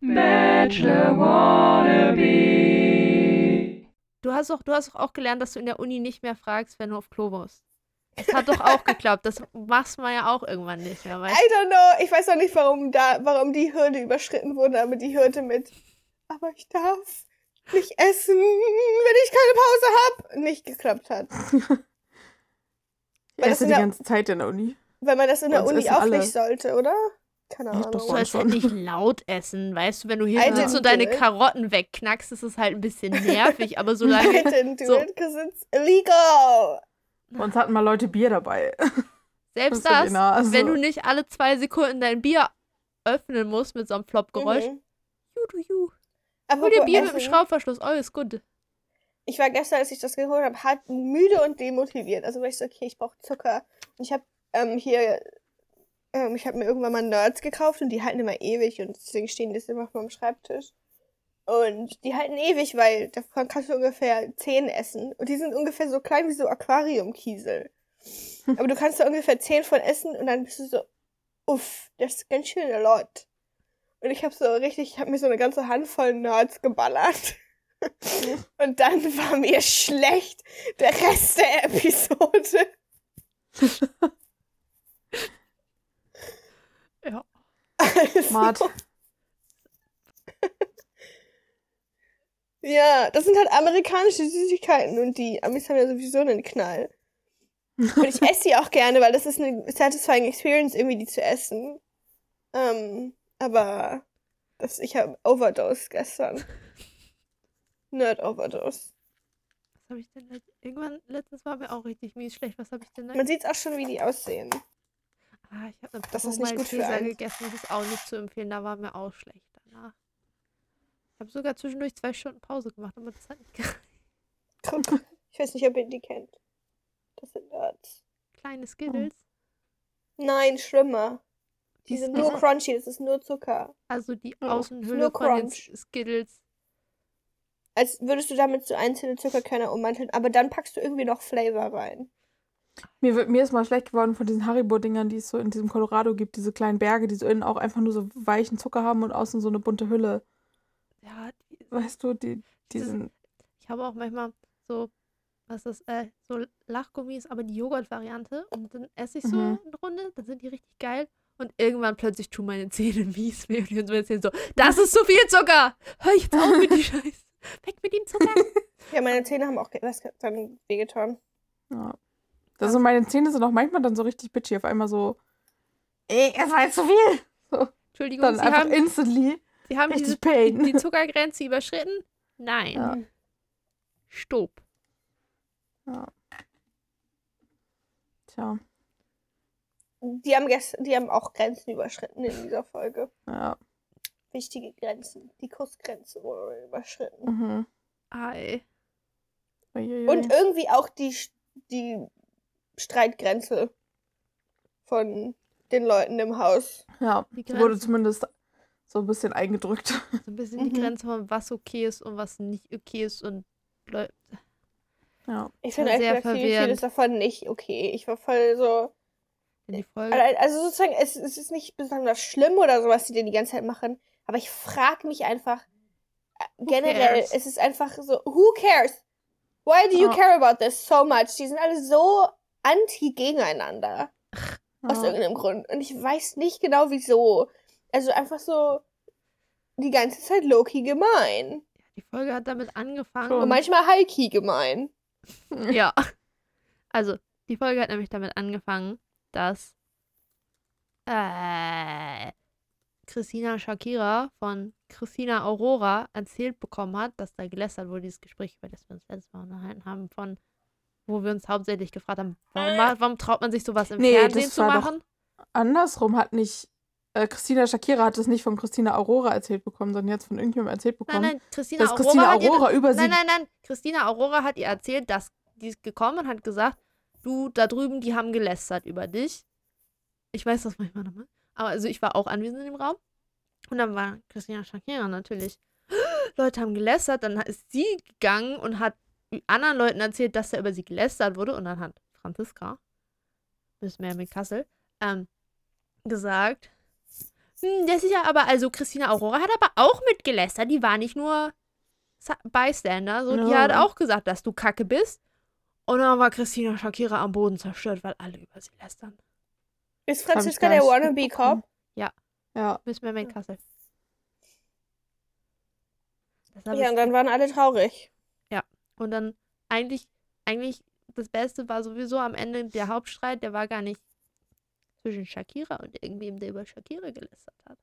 Bachelor Wannabe. Du hast doch, du hast doch auch gelernt, dass du in der Uni nicht mehr fragst, wenn du auf Klo musst. Das hat doch auch geklappt. Das machst man ja auch irgendwann nicht mehr, weißt I don't know. Ich weiß auch nicht, warum da, warum die Hürde überschritten wurde, aber die Hürde mit, aber ich darf nicht essen, wenn ich keine Pause habe, nicht geklappt hat. Ich esse die der- ganze Zeit in der Uni. Weil man das in der Uni auch alle. nicht sollte, oder? Keine Ahnung. doch, Du sollst halt nicht laut essen, weißt du, wenn du hier I sitzt und deine. Karotten wegknackst, ist es halt ein bisschen nervig, aber I solange didn't do so- it, because it's illegal. Uns hatten mal Leute Bier dabei. selbst Das das, Nase. wenn du nicht alle zwei Sekunden dein Bier öffnen musst mit so einem Flop-Geräusch, Mhm. ju, du, ju. Aber Hol dir Bier mit dem Essen, Schraubverschluss, oh, ist gut. ich war gestern, als ich das geholt habe, hart müde und demotiviert. Also war ich so, okay, ich brauche Zucker. Und ich habe ähm, hier, ähm, ich habe mir irgendwann mal Nerds gekauft und die halten immer ewig und deswegen stehen die immer auf meinem Schreibtisch. Und die halten ewig, weil davon kannst du ungefähr zehn essen. Und die sind ungefähr so klein wie so Aquariumkiesel. Aber du kannst da ungefähr zehn von essen und dann bist du so, uff, das ist ganz schön a lot. Und ich habe so richtig, ich habe mir so eine ganze Handvoll Nerds geballert. Und dann war mir schlecht der Rest der Episode. Ja. Also, Smart. Ja, das sind halt amerikanische Süßigkeiten und die Amis haben ja sowieso einen Knall. Und ich esse die auch gerne, weil das ist eine satisfying Experience, irgendwie die zu essen. Ähm, aber das, ich habe Overdose gestern. Nerd Overdose. Was habe ich denn irgendwann letztens war mir auch richtig mies schlecht. Was habe ich denn da? Man sieht auch schon, wie die aussehen. Ah, ich habe eine Das ist nicht gut für einen. gegessen. Das ist auch nicht zu empfehlen. Da war mir auch schlecht danach. Ich habe sogar zwischendurch zwei Stunden Pause gemacht, aber das hat nicht gereicht. Ich weiß nicht, ob ihr die kennt. Das sind Nerds. Kleine Skittles. Nein, schlimmer. Die Die sind nur crunchy, das ist nur Zucker. Also die Oh, Außenhülle nur von den. Skittles. Als würdest du damit so einzelne Zuckerkörner ummanteln, aber dann packst du irgendwie noch Flavor rein. Mir, wird- mir ist mal schlecht geworden von diesen Haribo-Dingern, die es so in diesem Colorado gibt. Diese kleinen Berge, die so innen auch einfach nur so weichen Zucker haben und außen so eine bunte Hülle. Ja, die, Weißt du, die, die ist- sind. ich habe auch manchmal so, was ist, äh, so Lachgummis, aber die Joghurt-Variante. Und dann esse ich so Mhm. eine Runde, dann sind die richtig geil. Und irgendwann plötzlich tun meine Zähne mies weh und jetzt erzählen so, das ist zu viel Zucker! Hör jetzt auf mit die Scheiße! Weg mit dem Zucker! Ja, meine Zähne haben auch was dann wehgetan. Ja. Das sind meine Zähne sind auch manchmal dann so richtig bitchy. Auf einmal so. Ey, es war jetzt zu viel! So, Entschuldigung, dann Sie einfach haben, instantly Sie haben richtig diese, Pain. die Zuckergrenze überschritten? Nein. Ja. Stopp. Ja. Tja, Die haben, gest die haben auch Grenzen überschritten in dieser Folge. ja. Wichtige Grenzen. Die Kussgrenze wurde überschritten. Mhm. Ei. Uiuiui. Und irgendwie auch die, die Streitgrenze von den Leuten im Haus. ja, Die wurde zumindest so ein bisschen eingedrückt. So ein bisschen die Mhm. Grenze von was okay ist und was nicht okay ist und Leute. Ja. Ich finde war sehr einfach viel, verwirrend. vieles davon nicht okay. Ich war voll so. Die Folge. Al- Also sozusagen, es, es ist nicht besonders schlimm oder so, was die denn die ganze Zeit machen. Aber ich frage mich einfach äh, generell, cares? es ist einfach so, who cares? Why do you Ja. care about this so much? Die sind alle so anti gegeneinander. Aus irgendeinem Grund. Und ich weiß nicht genau wieso. Also einfach so die ganze Zeit Loki gemein. Die Folge hat damit angefangen. Und manchmal Heiki gemein. Ja. Also, die Folge hat nämlich damit angefangen, dass äh, Christina Shakira von Christina Aurora erzählt bekommen hat, dass da gelästert wurde, dieses Gespräch, über das wir uns letztes Mal unterhalten haben, von wo wir uns hauptsächlich gefragt haben, warum, ma- warum traut man sich sowas im Nee, Fernsehen das zu war doch- machen? Andersrum hat nicht. Äh, Christina Shakira hat es nicht von Christina Aurora erzählt bekommen, sondern jetzt von irgendjemandem erzählt bekommen. Nein, nein, Christina dass Aurora, Christina hat ihr Aurora über sie. Nein, nein, nein. Christina Aurora hat ihr erzählt, dass die ist gekommen und hat gesagt, du da drüben, die haben gelästert über dich. Ich weiß das manchmal nochmal. Aber also ich war auch anwesend im Raum. Und dann war Christina Shakira natürlich. Leute haben gelästert, dann ist sie gegangen und hat anderen Leuten erzählt, dass da über sie gelästert wurde. Und dann hat Franziska, Miss Mary Kassel, ähm, gesagt, hm, das ist ja aber, also Christina Aurora hat aber auch mitgelästert. Die war nicht nur Bystander, so, die Ja. hat auch gesagt, dass du kacke bist. Und dann war Christina Shakira am Boden zerstört, weil alle über sie lästern. Ist Franziska der Wannabe. Cop? Ja. Miss Mermaid Kassel. Ja, und dann waren alle traurig. Und dann eigentlich, eigentlich das Beste war sowieso am Ende der Hauptstreit, der war gar nicht zwischen Shakira und irgendwem, der über Shakira gelästert hat.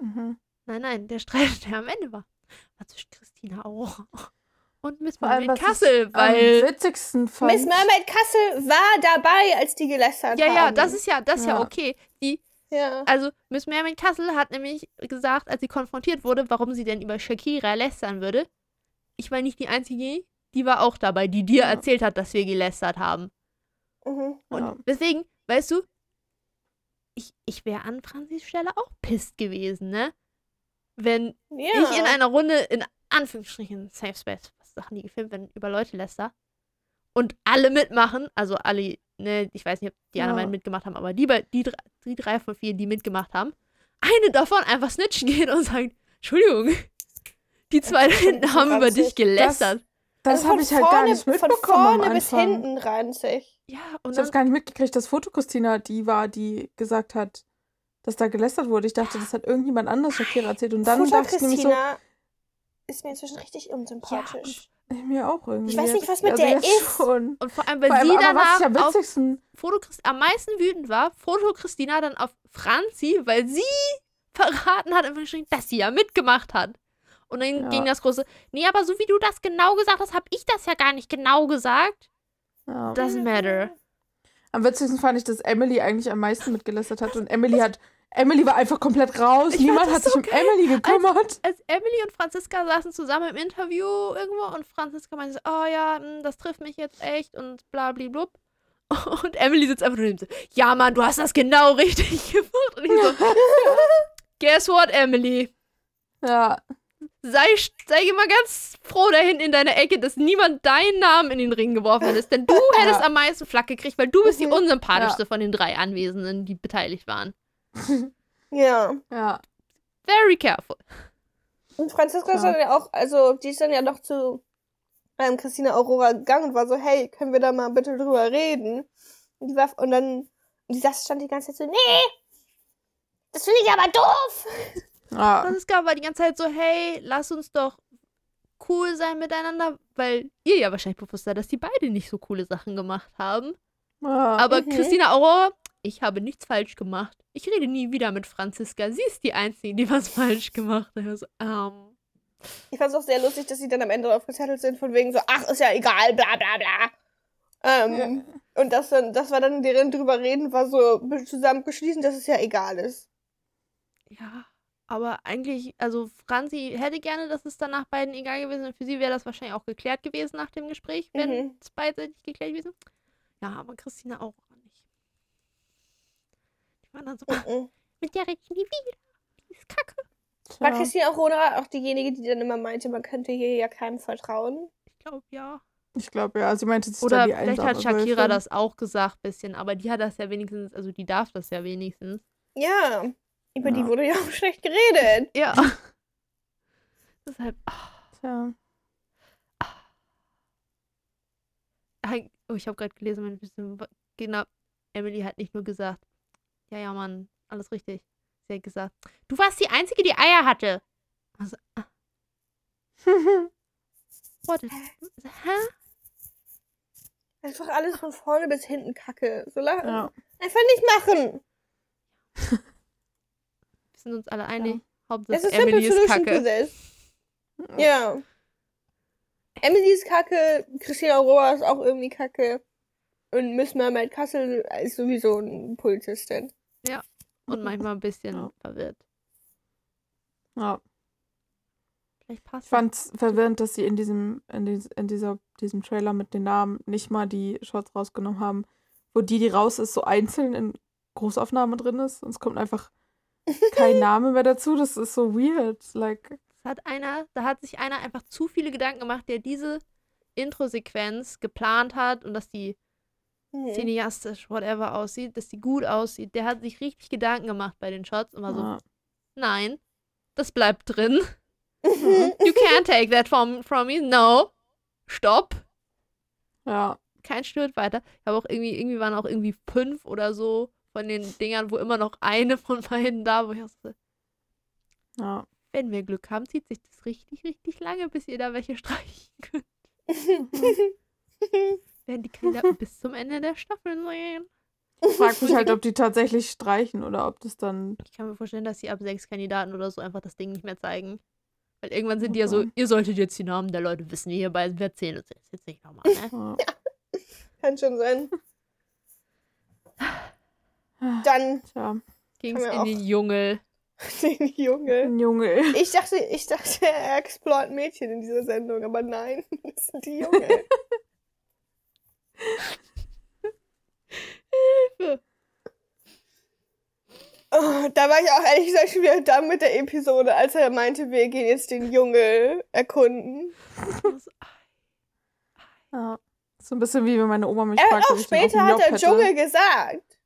Mhm. Nein, nein, der Streit, der am Ende war, war zwischen Christina Aurora und Miss Mermaid was Kassel, ich am weil witzigsten fand. Miss Mermaid Kassel war dabei, als die gelästert ja, haben. ja, das ist ja, das ist ja Ja. okay. Die, Ja. also Miss Mermaid Kassel hat nämlich gesagt, als sie konfrontiert wurde, warum sie denn über Shakira lästern würde. Ich war nicht die einzige, die war auch dabei, die dir Ja. erzählt hat, dass wir gelästert haben. Mhm. Und Ja. deswegen, weißt du, ich, ich wäre an Franzis Stelle auch pisst gewesen, ne? Wenn Ja. ich in einer Runde, in Anführungsstrichen, Safe Space, was Sachen, die gefilmt werden, über Leute läster und alle mitmachen, also alle, ne, ich weiß nicht, ob die anderen beiden mitgemacht haben, aber die, die, drei- die drei von vier, die mitgemacht haben, eine davon einfach snitchen geht und sagt, Entschuldigung, die zwei da hinten haben über dich gelästert. Das Also habe von ich halt gar vorne- nicht Von mitbekommen am vorne bis Anfang. hinten ranzig. Ja, und Ich habe gar nicht mitgekriegt, dass Foto Christina die war, die gesagt hat, dass da gelästert wurde. Ich dachte, das hat irgendjemand anders Shakira erzählt. Und dann Futter dachte ich nämlich so, Christina ist mir inzwischen richtig unsympathisch. äh, mir auch irgendwie. Ich weiß nicht, was mit also der ist. Schon. und vor allem, weil Vor allem, sie danach auf Foto am meisten wütend war, Foto Christina dann auf Franzi, weil sie verraten hat, einfach geschrieben, dass sie ja mitgemacht hat. Und dann Ja. ging das große, nee, aber so wie du das genau gesagt hast, habe ich das ja gar nicht genau gesagt. ja. Doesn't matter. am witzigsten fand ich, dass Emily eigentlich am meisten mitgelästert hat. Und Emily hat, Emily war einfach komplett raus. Ich Niemand hat sich so um Emily gekümmert. Als Emily und Franziska saßen zusammen im Interview irgendwo und Franziska meinte so, oh ja, hm, das trifft mich jetzt echt und bla bla blub. Und Emily sitzt einfach nur neben so, ja Mann, du hast das genau richtig gemacht. Und ich so, guess what, Emily? Ja, sei, sei mal ganz froh da hinten in deiner Ecke, dass niemand deinen Namen in den Ring geworfen hat. Denn du hättest am meisten Flack gekriegt, weil du bist die unsympathischste von den drei Anwesenden, die beteiligt waren. Ja. ja. Very careful. Und Franziska ist Ja. dann ja auch, also die ist dann ja noch zu ähm, Christina Aurora gegangen und war so, hey, können wir da mal bitte drüber reden? Und, die war, und dann, und die saß stand die ganze Zeit so, nee, das finde ich aber doof. Ja. Franziska war die ganze Zeit so, hey, lass uns doch cool sein miteinander, weil ihr ja wahrscheinlich bewusst seid, dass die beide nicht so coole Sachen gemacht haben. ja. Aber Mhm. Christina Aurora, ich habe nichts falsch gemacht. Ich rede nie wieder mit Franziska. Sie ist die Einzige, die was falsch gemacht hat. Ich war so, ähm, Ich fand es auch sehr lustig, dass sie dann am Ende drauf gezettelt sind, von wegen so, ach, ist ja egal, bla bla bla. Ähm, Und das, dann, das war dann deren drüber reden, war so zusammengeschließen, dass es ja egal ist. Ja, aber eigentlich, also Franzi hätte gerne, dass es danach beiden egal gewesen ist. Für sie wäre das wahrscheinlich auch geklärt gewesen nach dem Gespräch, wenn Mhm. es beidseitig geklärt gewesen. Ja, aber Christina auch nicht. Die war dann so, "Ah, Mhm. mit der ich nie wieder. Die ist kacke. War Tja. Christina Aurora auch diejenige, die dann immer meinte, man könnte hier ja keinem vertrauen? Ich glaube, ja. Ich glaube, ja. Sie meinte, sie ist Oder die vielleicht einsame hat Shakira das auch gesagt, bisschen. Aber die hat das ja wenigstens, also die darf das ja wenigstens. Ja, über die Ja. wurde ja auch schlecht geredet. Ja. Deshalb, ah, Tja. Hey, Oh, ich habe gerade gelesen, mein bisschen, genau, Emily hat nicht nur gesagt, ja, ja, Mann, alles richtig. Sie hat gesagt, du warst die Einzige, die Eier hatte. Also, ah, what is, hä? Einfach alles von vorne bis hinten kacke. So ja. Einfach nicht machen. Sind uns alle einig. Hauptsache Es ist Emily ist kacke. Ja. Emily ist kacke, Christina Aurora ist auch irgendwie kacke. Und Miss Mermaid Kassel ist sowieso eine Polizistin. Und manchmal ein bisschen Ja. verwirrt. ja. Vielleicht passt Ich fand's verwirrend, dass sie in diesem, in, dies, in dieser, diesem Trailer mit den Namen nicht mal die Shots rausgenommen haben, wo die, die raus ist, so einzeln in Großaufnahme drin ist. Und es kommt einfach kein Name mehr dazu. Das ist so weird. Like, Das hat einer, da hat sich einer einfach zu viele Gedanken gemacht, der diese Intro-Sequenz geplant hat und dass die Hm. cineastisch, whatever aussieht, dass die gut aussieht. Der hat sich richtig Gedanken gemacht bei den Shots und war so, ja. Nein, das bleibt drin. Mhm. You can't take that from, from me. No. Stopp. Ja. Kein Schritt weiter. Ich habe auch irgendwie, irgendwie waren auch irgendwie fünf oder so von den Dingern, wo immer noch eine von beiden da, wo ich auch so, Ja. wenn wir Glück haben, zieht sich das richtig, richtig lange, bis ihr da welche streichen könnt. Werden die Kandidaten bis zum Ende der Staffel sehen. Ich frag mich halt, ob die tatsächlich streichen oder ob das dann. Ich kann mir vorstellen, dass sie ab sechs Kandidaten oder so einfach das Ding nicht mehr zeigen. Weil irgendwann sind die ja so, Okay. ihr solltet jetzt die Namen der Leute wissen, die hierbei wir erzählen uns jetzt nicht nochmal, ne? Ja. Kann schon sein. Dann Ging's Tja, in Kann man den Dschungel. den Junge. ein Junge. Ich dachte, ich dachte, er explort Mädchen in dieser Sendung, aber nein, das sind die Junge. Oh, da war ich auch ehrlich gesagt schon wieder dann mit der Episode, als er meinte, wir gehen jetzt den Dschungel erkunden. Ja. So ein bisschen wie wenn meine Oma mich Er fragt, hat ob auch ich den auf später hat er. Dschungel gesagt.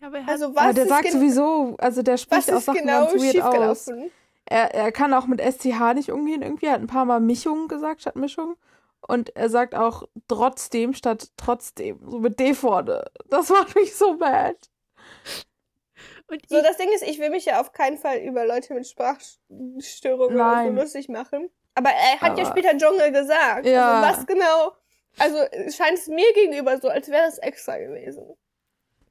Ja, aber er hat, Also was Aber der ist, sagt sowieso, also der was spricht auch ist Sachen genau ganz weird aus. schiefgelaufen? Er, er kann auch mit SCH nicht umgehen irgendwie. Er hat ein paar Mal Mischung gesagt statt Mischung. Und er sagt auch trotzdem statt trotzdem. So mit D vorne. Das macht mich so mad. und So, das Ding ist, ich will mich ja auf keinen Fall über Leute mit Sprachstörungen so lustig machen. Aber er hat ja Aber- später Dschungel gesagt. Ja. Also was genau? Also es scheint es mir gegenüber so, als wäre das extra gewesen.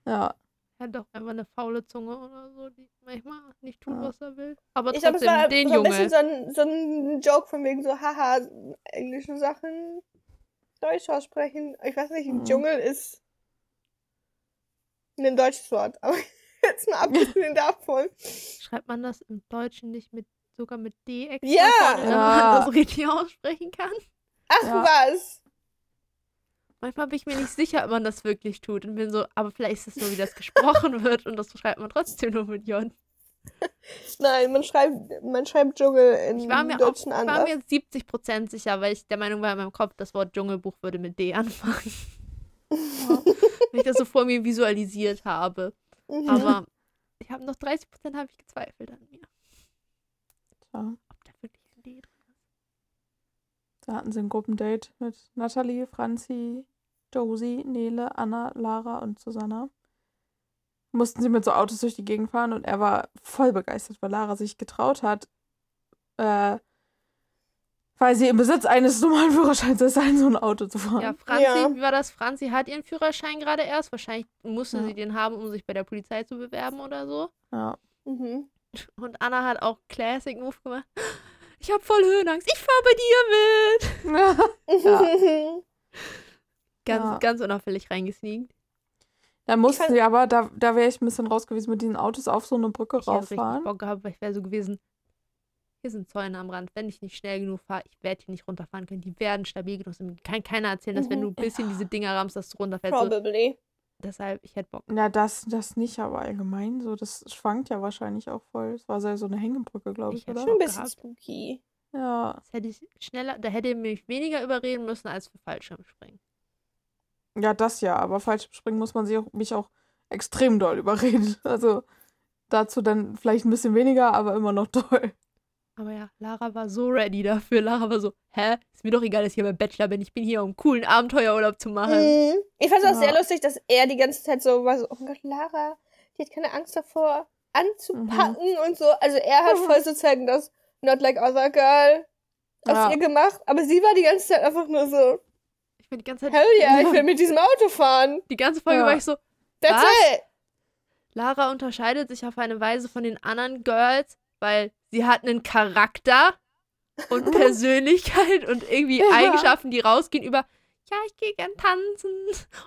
Ja. Er hat doch einfach eine faule Zunge oder so, die manchmal nicht tut, Ja. was er will. Aber Ich trotzdem, es war den so ein bisschen Junge. so ein, so ein Joke von wegen so, haha, englische Sachen Deutsch aussprechen. Ich weiß nicht, Mhm. Dschungel ist ein deutsches Wort. Aber jetzt mal abgesehen davon. Schreibt man das im Deutschen nicht mit sogar mit D extra Ja. damit Ja. man das richtig aussprechen kann? Ach Ja. was. Manchmal bin ich mir nicht sicher, ob man das wirklich tut und bin so, aber vielleicht ist es nur, wie das gesprochen wird und das schreibt man trotzdem nur mit J. Nein, man schreibt, man schreibt Dschungel in Ich war mir, auch, Deutschen ich war mir 70% sicher, weil ich der Meinung war in meinem Kopf, das Wort Dschungelbuch würde mit D anfangen. Wenn ich das so vor mir visualisiert habe. Mhm. Aber ich habe noch 30% habe ich gezweifelt an mir. Tja. Ob da wirklich ein D drin ist. Da hatten sie ein Gruppendate mit Nathalie, Franzi, Josie, Nele, Anna, Lara und Susanna. Mussten sie mit so Autos durch die Gegend fahren und er war voll begeistert, weil Lara sich getraut hat, äh, weil sie im Besitz eines normalen Führerscheins ist, in so ein Auto zu fahren. Ja, Franzi, Ja. wie war das? Franzi hat ihren Führerschein gerade erst. Wahrscheinlich musste Ja. sie den haben, um sich bei der Polizei zu bewerben oder so. Ja. Mhm. Und Anna hat auch Classic Move gemacht. Ich habe voll Höhenangst. Ich fahre bei dir mit. Ja. Ganz, Ja. ganz unauffällig reingesneakt. Da mussten sie aber, da, da wäre ich ein bisschen raus gewesen, mit diesen Autos auf so eine Brücke Ich hätte richtig rauffahren. Bock gehabt, weil ich wäre so gewesen. Hier sind Zäune am Rand. Wenn ich nicht schnell genug fahre, ich werde hier nicht runterfahren können. Die werden stabil genug sein. Kann keiner erzählen, dass wenn Mhm. du ein bisschen diese Dinger rammst, dass du runterfällst. So, Probably. Deshalb, ich hätte Bock. Ja, das, das nicht, aber allgemein so. Das schwankt ja wahrscheinlich auch voll. Es war so so eine Hängebrücke, glaube Ich ich, oder? Schon ein bisschen gehabt. spooky. Ja. Das hätte ich schneller, da hätte er mich weniger überreden müssen als für Fallschirmspringen. Ja, das ja, aber falsch springen muss man sich auch, mich auch extrem doll überreden. Also dazu dann vielleicht ein bisschen weniger, aber immer noch doll. Aber ja, Lara war so ready dafür. Lara war so, hä? Ist mir doch egal, dass ich hier beim Bachelor bin. Ich bin hier, um einen coolen Abenteuerurlaub zu machen. Mhm. Ich fand es auch Ja. sehr lustig, dass er die ganze Zeit so war so, oh Gott, Lara, die hat keine Angst davor anzupacken und so. Also er hat Mhm. voll sozusagen das Not Like Other Girl aus Ja. ihr gemacht, aber sie war die ganze Zeit einfach nur so, Ich bin die ganze Zeit, hell yeah, ich will mit diesem Auto fahren. die ganze Folge Ja. war ich so, That's Was? it. Lara unterscheidet sich auf eine Weise von den anderen Girls, weil sie hat einen Charakter und Persönlichkeit und irgendwie Ja. Eigenschaften, die rausgehen über, ja, ich gehe gern tanzen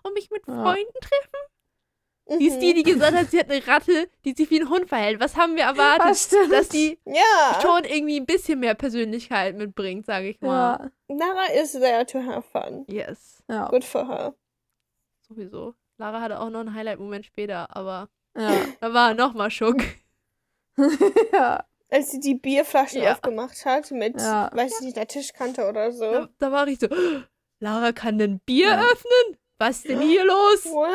und mich mit Ja. Freunden treffen. Die ist die, Mhm. die gesagt hat, sie hat eine Ratte, die sich wie ein Hund verhält. Was haben wir erwartet? Das. Dass die Ja, schon irgendwie ein bisschen mehr Persönlichkeit mitbringt, sage ich mal. Ja, Lara is there to have fun. Yes, ja, Good for her. sowieso. Lara hatte auch noch einen Highlight-Moment später, aber ja. da war er nochmal schock. ja. Als sie die Bierflaschen Ja. aufgemacht hat mit, Ja. weiß ich nicht, der Tischkante oder so. Da, da war ich so, Lara kann ein Bier Ja. öffnen? Was ist denn hier los? Wow.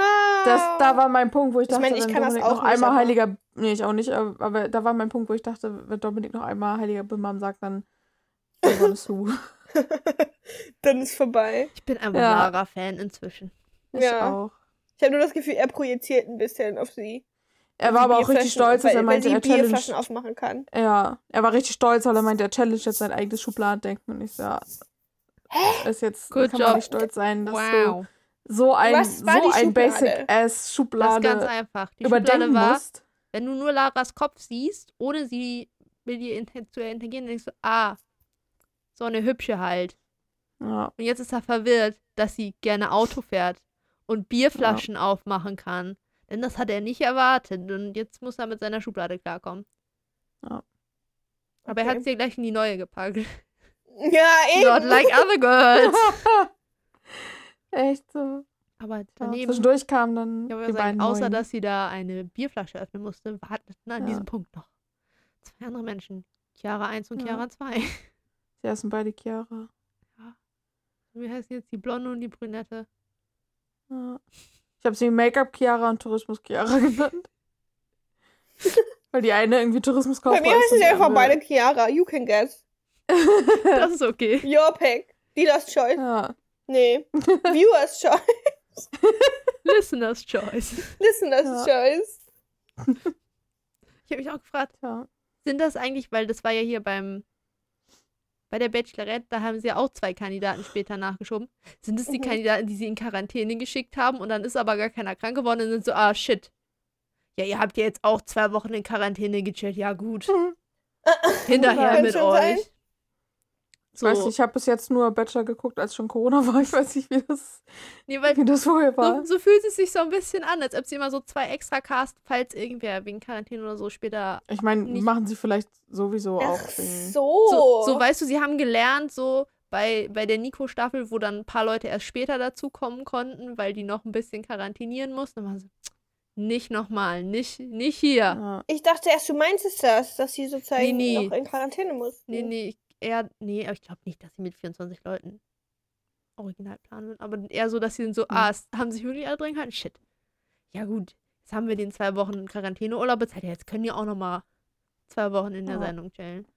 Das, da war mein Punkt, wo ich Ich dachte, meine, ich wenn kann das Dominik auch noch nicht, einmal aber- heiliger Nee, ich auch nicht, aber, aber da war mein Punkt, wo ich dachte, wenn Dominik noch einmal Heiliger Bimam sagt, dann sue. Dann ist vorbei. Ich bin einfach Ja. Lara-Fan inzwischen. Ich Ja. auch. Ich habe nur das Gefühl, er projiziert ein bisschen auf sie. Er war aber auch richtig stolz, dass weil, er meinte, er challenge. Aufmachen kann. Ja, er war richtig stolz, weil er meinte, er challenge jetzt sein eigenes Schubladendenken. Und ich so, ja, ist jetzt, Good kann man job. nicht stolz sein, dass Wow. du so ein, so ein Schublade? Das ist ganz Basic-Ass-Schublade einfach. Die Schublade überdenken war, musst. wenn du nur Laras Kopf siehst, ohne sie mit ihr zu interagieren, denkst du, ah, so eine hübsche halt. Ja, Und jetzt ist er verwirrt, dass sie gerne Auto fährt und Bierflaschen aufmachen kann. Denn das hat er nicht erwartet. Und jetzt muss er mit seiner Schublade klarkommen. Ja. Aber er hat sie ja gleich in die neue gepackt. Ja, Not eben. like other girls. echt so. Aber Ja, daneben, zwischendurch kamen dann ich die sagen, beiden außer neuen. dass sie da eine Bierflasche öffnen musste, warteten an Ja. diesem Punkt noch zwei andere Menschen. Chiara 1 und Ja. Chiara 2. Sie heißen beide Chiara. Wie heißen jetzt die Blonde und die Brünette? Ja. Ich habe sie Make-up Chiara und Tourismus Chiara genannt. Weil die eine irgendwie Tourismus Bei kauft. mir heißen sie einfach beide Chiara. You can guess. Das ist okay. Your pick. Dealer's choice. Ja. Nee. Viewer's choice. Listener's Choice. Listener's Ja. choice. Ich habe mich auch gefragt, ja. sind das eigentlich, weil das war ja hier beim bei der Bachelorette, da haben sie ja auch zwei Kandidaten später nachgeschoben. Sind es die Mhm. Kandidaten, die sie in Quarantäne geschickt haben und dann ist aber gar keiner krank geworden und sind so, ah shit. Ja, ihr habt ja jetzt auch zwei Wochen in Quarantäne gechillt. Ja, gut. Hinterher Kann mit euch. sein. Ich So, weiß nicht, ich habe bis jetzt nur Bachelor geguckt, als schon Corona war. Ich weiß nicht, wie das, nee, weil wie das vorher war. so, so fühlt es sich so ein bisschen an, als ob sie immer so zwei extra cast, falls irgendwer wegen Quarantäne oder so später Ich meine, machen sie vielleicht sowieso Ach auch. so. So, so, weißt du, sie haben gelernt, so bei, bei der Nico-Staffel, wo dann ein paar Leute erst später dazukommen konnten, weil die noch ein bisschen quarantinieren mussten. Dann waren sie, nicht nochmal, nicht, nicht hier. Ja. Ich dachte erst, du meintest das, dass sie sozusagen Nee, nee. noch in Quarantäne muss. Nee, nee, ich, eher, nee, aber ich glaube nicht, dass sie mit 24 Leuten original planen würden. Aber eher so, dass sie sind so, ah, es haben sich wirklich alle drin gehalten? Shit. Ja, gut. Jetzt haben wir den zwei Wochen Quarantäneurlaub bezahlt. Ja, jetzt können die auch nochmal zwei Wochen in der Ja. Sendung chillen.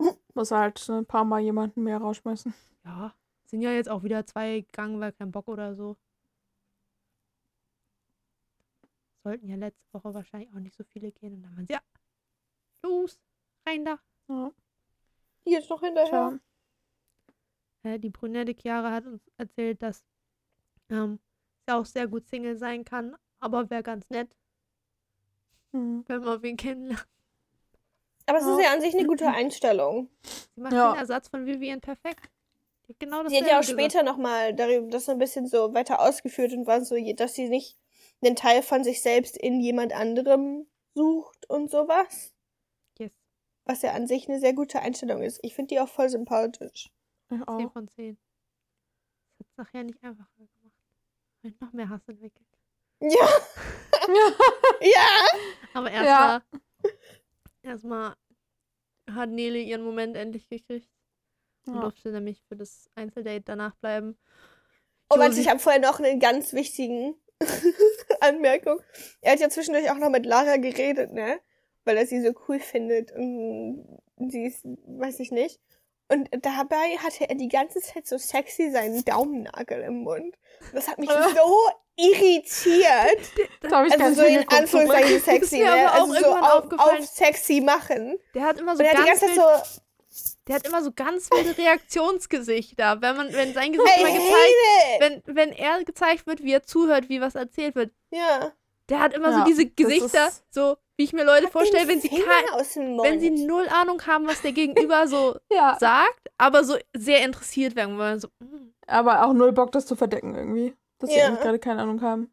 Muss halt ein paar Mal jemanden mehr rausschmeißen. Ja, sind ja jetzt auch wieder zwei gegangen, weil kein Bock oder so. Sollten ja letzte Woche wahrscheinlich auch nicht so viele gehen. Und dann waren sie, ja, los, rein da. Ja. Die ist noch hinterher. Äh, die brünette Chiara hat uns erzählt, dass ähm, sie auch sehr gut Single sein kann, aber wäre ganz nett, Hm. wenn man wen kennenlernt. Aber es ist Ja. ja an sich eine gute Einstellung. Sie macht Ja. den Ersatz von Vivian perfekt. Genau das Sie hat ja auch später nochmal darüber das so ein bisschen so weiter ausgeführt und war so, dass sie nicht einen Teil von sich selbst in jemand anderem sucht und sowas. Was ja an sich eine sehr gute Einstellung ist. Ich finde die auch voll sympathisch. Ich 10 auch. von 10. Das hat es nachher nicht einfacher gemacht. Und noch mehr Hass entwickelt. Ja. ja. Aber Ja. erstmal erstmal hat Nele ihren Moment endlich gekriegt. Und Ja. durfte nämlich für das Einzeldate danach bleiben. Oh, warte, ich habe vorher noch einen ganz wichtigen Anmerkung. Er hat ja zwischendurch auch noch mit Lara geredet, ne? Weil er sie so cool findet und sie ist, weiß ich nicht. Und dabei hatte er die ganze Zeit so sexy seinen Daumennagel im Mund. Das hat mich so irritiert. Da hab ich Also so in so Anführungszeichen sexy, ne? Also so auf, aufgefallen. auf sexy machen. Der hat immer so hat die ganz ganze Zeit so, der hat immer so ganz wilde Reaktionsgesichter, wenn man wenn sein Gesicht I mal gezeigt, wenn wenn er gezeigt wird, wie er zuhört, wie was erzählt wird. Ja. Der hat immer so Ja, diese das Gesichter, so wie ich mir Leute vorstelle, wenn sie kein, wenn sie null Ahnung haben, was der Gegenüber so Ja, sagt, aber so sehr interessiert werden, weil man so mm. aber auch null Bock, das zu verdecken irgendwie. Dass sie Ja. eigentlich gerade keine Ahnung haben.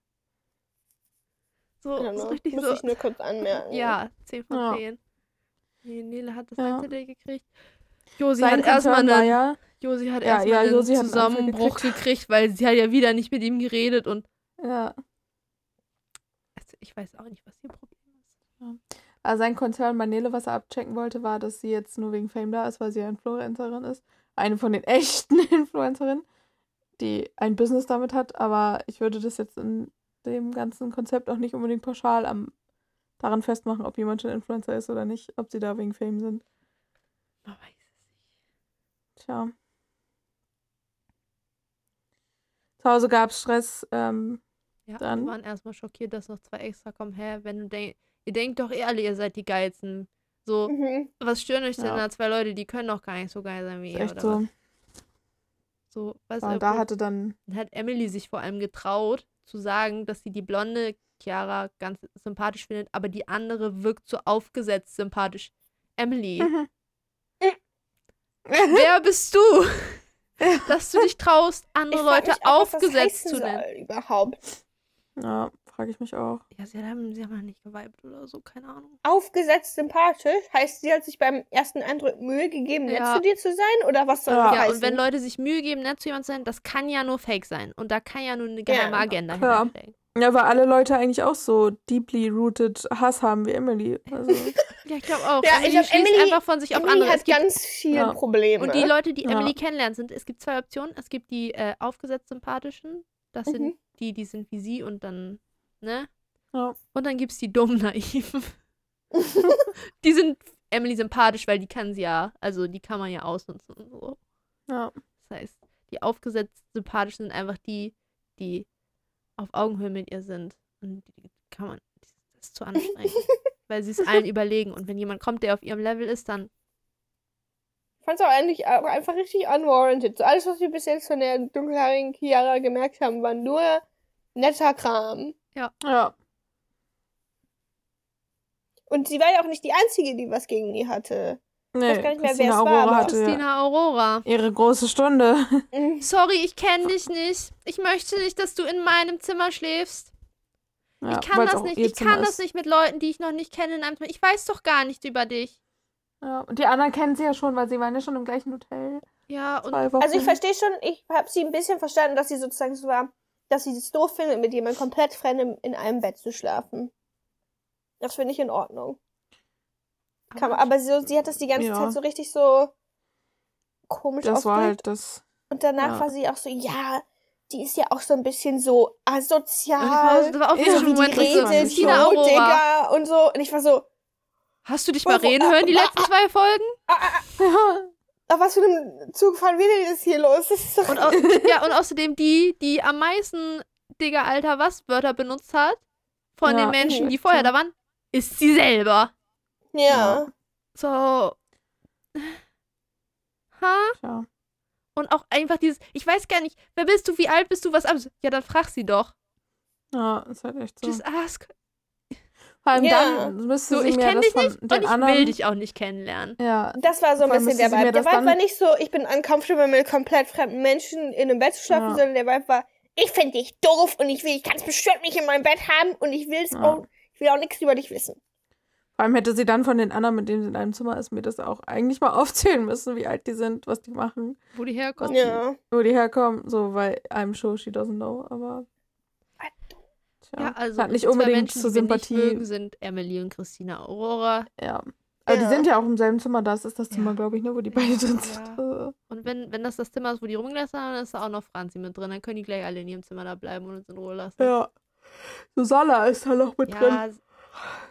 so, don't so richtig Muss so ich nur kurz anmerken. Ja, 10 von Ja. 10. Nee, Nele hat das Ja. Einzeldate gekriegt. Josi Sein hat erstmal einen, ja, Josi hat erstmal ja, einen Josi Zusammenbruch gekriegt. gekriegt, weil sie hat ja wieder nicht mit ihm geredet und ja. also, ich weiß auch nicht, was ihr Problem Also sein Konzern Manele, was er abchecken wollte, war, dass sie jetzt nur wegen Fame da ist, weil sie ja Influencerin ist. Eine von den echten Influencerinnen, die ein Business damit hat. Aber ich würde das jetzt in dem ganzen Konzept auch nicht unbedingt pauschal am daran festmachen, ob jemand schon Influencer ist oder nicht, ob sie da wegen Fame sind. Man weiß es nicht. Tja. Zu Hause gab es Stress. Ähm, Ja, Dann- wir waren erstmal schockiert, dass noch zwei extra kommen. Hä, wenn du denkst, ihr denkt doch eh alle, ihr seid die Geilsten. So, Mhm. was stören euch denn Ja. da zwei Leute, die können doch gar nicht so geil sein wie ihr, echt oder so. was? So, Ja, du, da hatte dann. Dann hat Emily sich vor allem getraut, zu sagen, dass sie die blonde Chiara ganz sympathisch findet, aber die andere wirkt so aufgesetzt sympathisch. Emily, Mhm. wer bist du? Dass du dich traust, andere Leute auch, was aufgesetzt zu nennen. überhaupt. Ja, frage ich mich auch. Ja, sie haben, sie haben halt nicht geweibt oder so, keine Ahnung. Aufgesetzt sympathisch heißt, sie hat sich beim ersten Eindruck Mühe gegeben, nett Ja. zu dir zu sein? Oder was soll Ja. das Ja, und wenn Leute sich Mühe geben, nett zu jemand zu sein, das kann ja nur Fake sein. Und da kann ja nur eine geheime Ja, Agenda klar. Ja, weil alle Leute eigentlich auch so deeply rooted Hass haben wie Emily. Also, Ja, ich glaube auch. Ja, Emily ich glaub, schließt Emily- einfach von sich auf Emily andere. Es hat gibt, ganz viele Ja. Probleme. und die Leute, die Ja. Emily kennenlernen, sind, es gibt zwei Optionen. Es gibt die äh, aufgesetzt sympathischen. Das Mhm. sind die, die sind wie sie und dann, ne? ja. Und dann gibt es die dummen Naiven. die sind Emily sympathisch, weil die kann sie ja, also die kann man ja ausnutzen und so. ja. Das heißt, die aufgesetzt sympathischen sind einfach die, die auf Augenhöhe mit ihr sind. Und die kann man, das ist zu anstrengend. weil sie es allen überlegen. Und wenn jemand kommt, der auf ihrem Level ist, dann, Ich fand es auch eigentlich auch einfach richtig unwarranted. So alles, was wir bis jetzt von der dunkelhaarigen Chiara gemerkt haben, war nur netter Kram. Ja. Und sie war ja auch nicht die Einzige, die was gegen die hatte. Nee, weiß gar nicht mehr, Christina wer es war, Aurora hatte ja Christina Aurora. ihre große Stunde. Mhm. Sorry, ich kenne dich nicht. Ich möchte nicht, dass du in meinem Zimmer schläfst. Ja, ich kann das nicht. Ich Zimmer kann das ist. nicht mit Leuten, die ich noch nicht kenne in einem Zimmer. Ich weiß doch gar nichts über dich. Ja, und die anderen kennen sie ja schon, weil sie waren ja schon im gleichen Hotel. Ja, und. Also ich verstehe schon, ich habe sie ein bisschen verstanden, dass sie sozusagen so war, dass sie es doof findet, mit jemandem komplett Fremdem in einem Bett zu schlafen. Das finde ich in Ordnung. Kann man, aber so, sie hat das die ganze Ja. Zeit so richtig so komisch das war ausgedrückt. halt das. Und danach ja. war sie auch so, ja, die ist ja auch so ein bisschen so Und ich war, asozial. das war auch Ja, wieder so so ein wie Moment, die so, redet, so, Aurora. Digga, und so. Und ich war so, Hast du dich mal reden hören, die letzten zwei Folgen? auf was für einem Zug fahren wir denn jetzt hier los? Das ist doch Und, au ja, und außerdem die, die am meisten, Digga, Alter, was Wörter benutzt hat, von Ja, den Menschen, die vorher ja. da waren, ist sie selber. ja. So. Ha? Tja. Und auch einfach dieses, ich weiß gar nicht, wer bist du, wie alt bist du, was ab? Ja, dann frag sie doch. Ja, ist halt echt so. Just ask. Vor allem Ja. dann müsste So, sie ich mir kenne das dich von nicht und den ich anderen. will dich auch nicht kennenlernen. Ja, Das war so ein bisschen der Vibe. Der Vibe dann- war nicht so, ich bin uncomfortable mit komplett fremden Menschen in einem Bett zu schlafen, Ja. sondern der Vibe war, ich finde dich doof und ich will dich ganz bestimmt nicht in meinem Bett haben und ich will's Ja. auch, ich will auch nichts über dich wissen. vor allem hätte sie dann von den anderen, mit denen sie in einem Zimmer ist, mir das auch eigentlich mal aufzählen müssen, wie alt die sind, was die machen, Wo die herkommen. Ja. wo die herkommen. So, weil I'm sure she doesn't know, aber tja, Ja, also hat nicht die unbedingt Menschen, zur die Sympathie. mögen, sind Emily und Christina Aurora. ja. Aber die Ja. sind ja auch im selben Zimmer, das ist das Ja. Zimmer, glaube ich, ne, wo die beide drin sind. Ja. Und wenn, wenn das das Zimmer ist, wo die rumgelassen haben, dann ist da auch noch Franzi mit drin. Dann können die gleich alle in ihrem Zimmer da bleiben und uns in Ruhe lassen. Ja. Susanna ist da noch mit drin. Ja,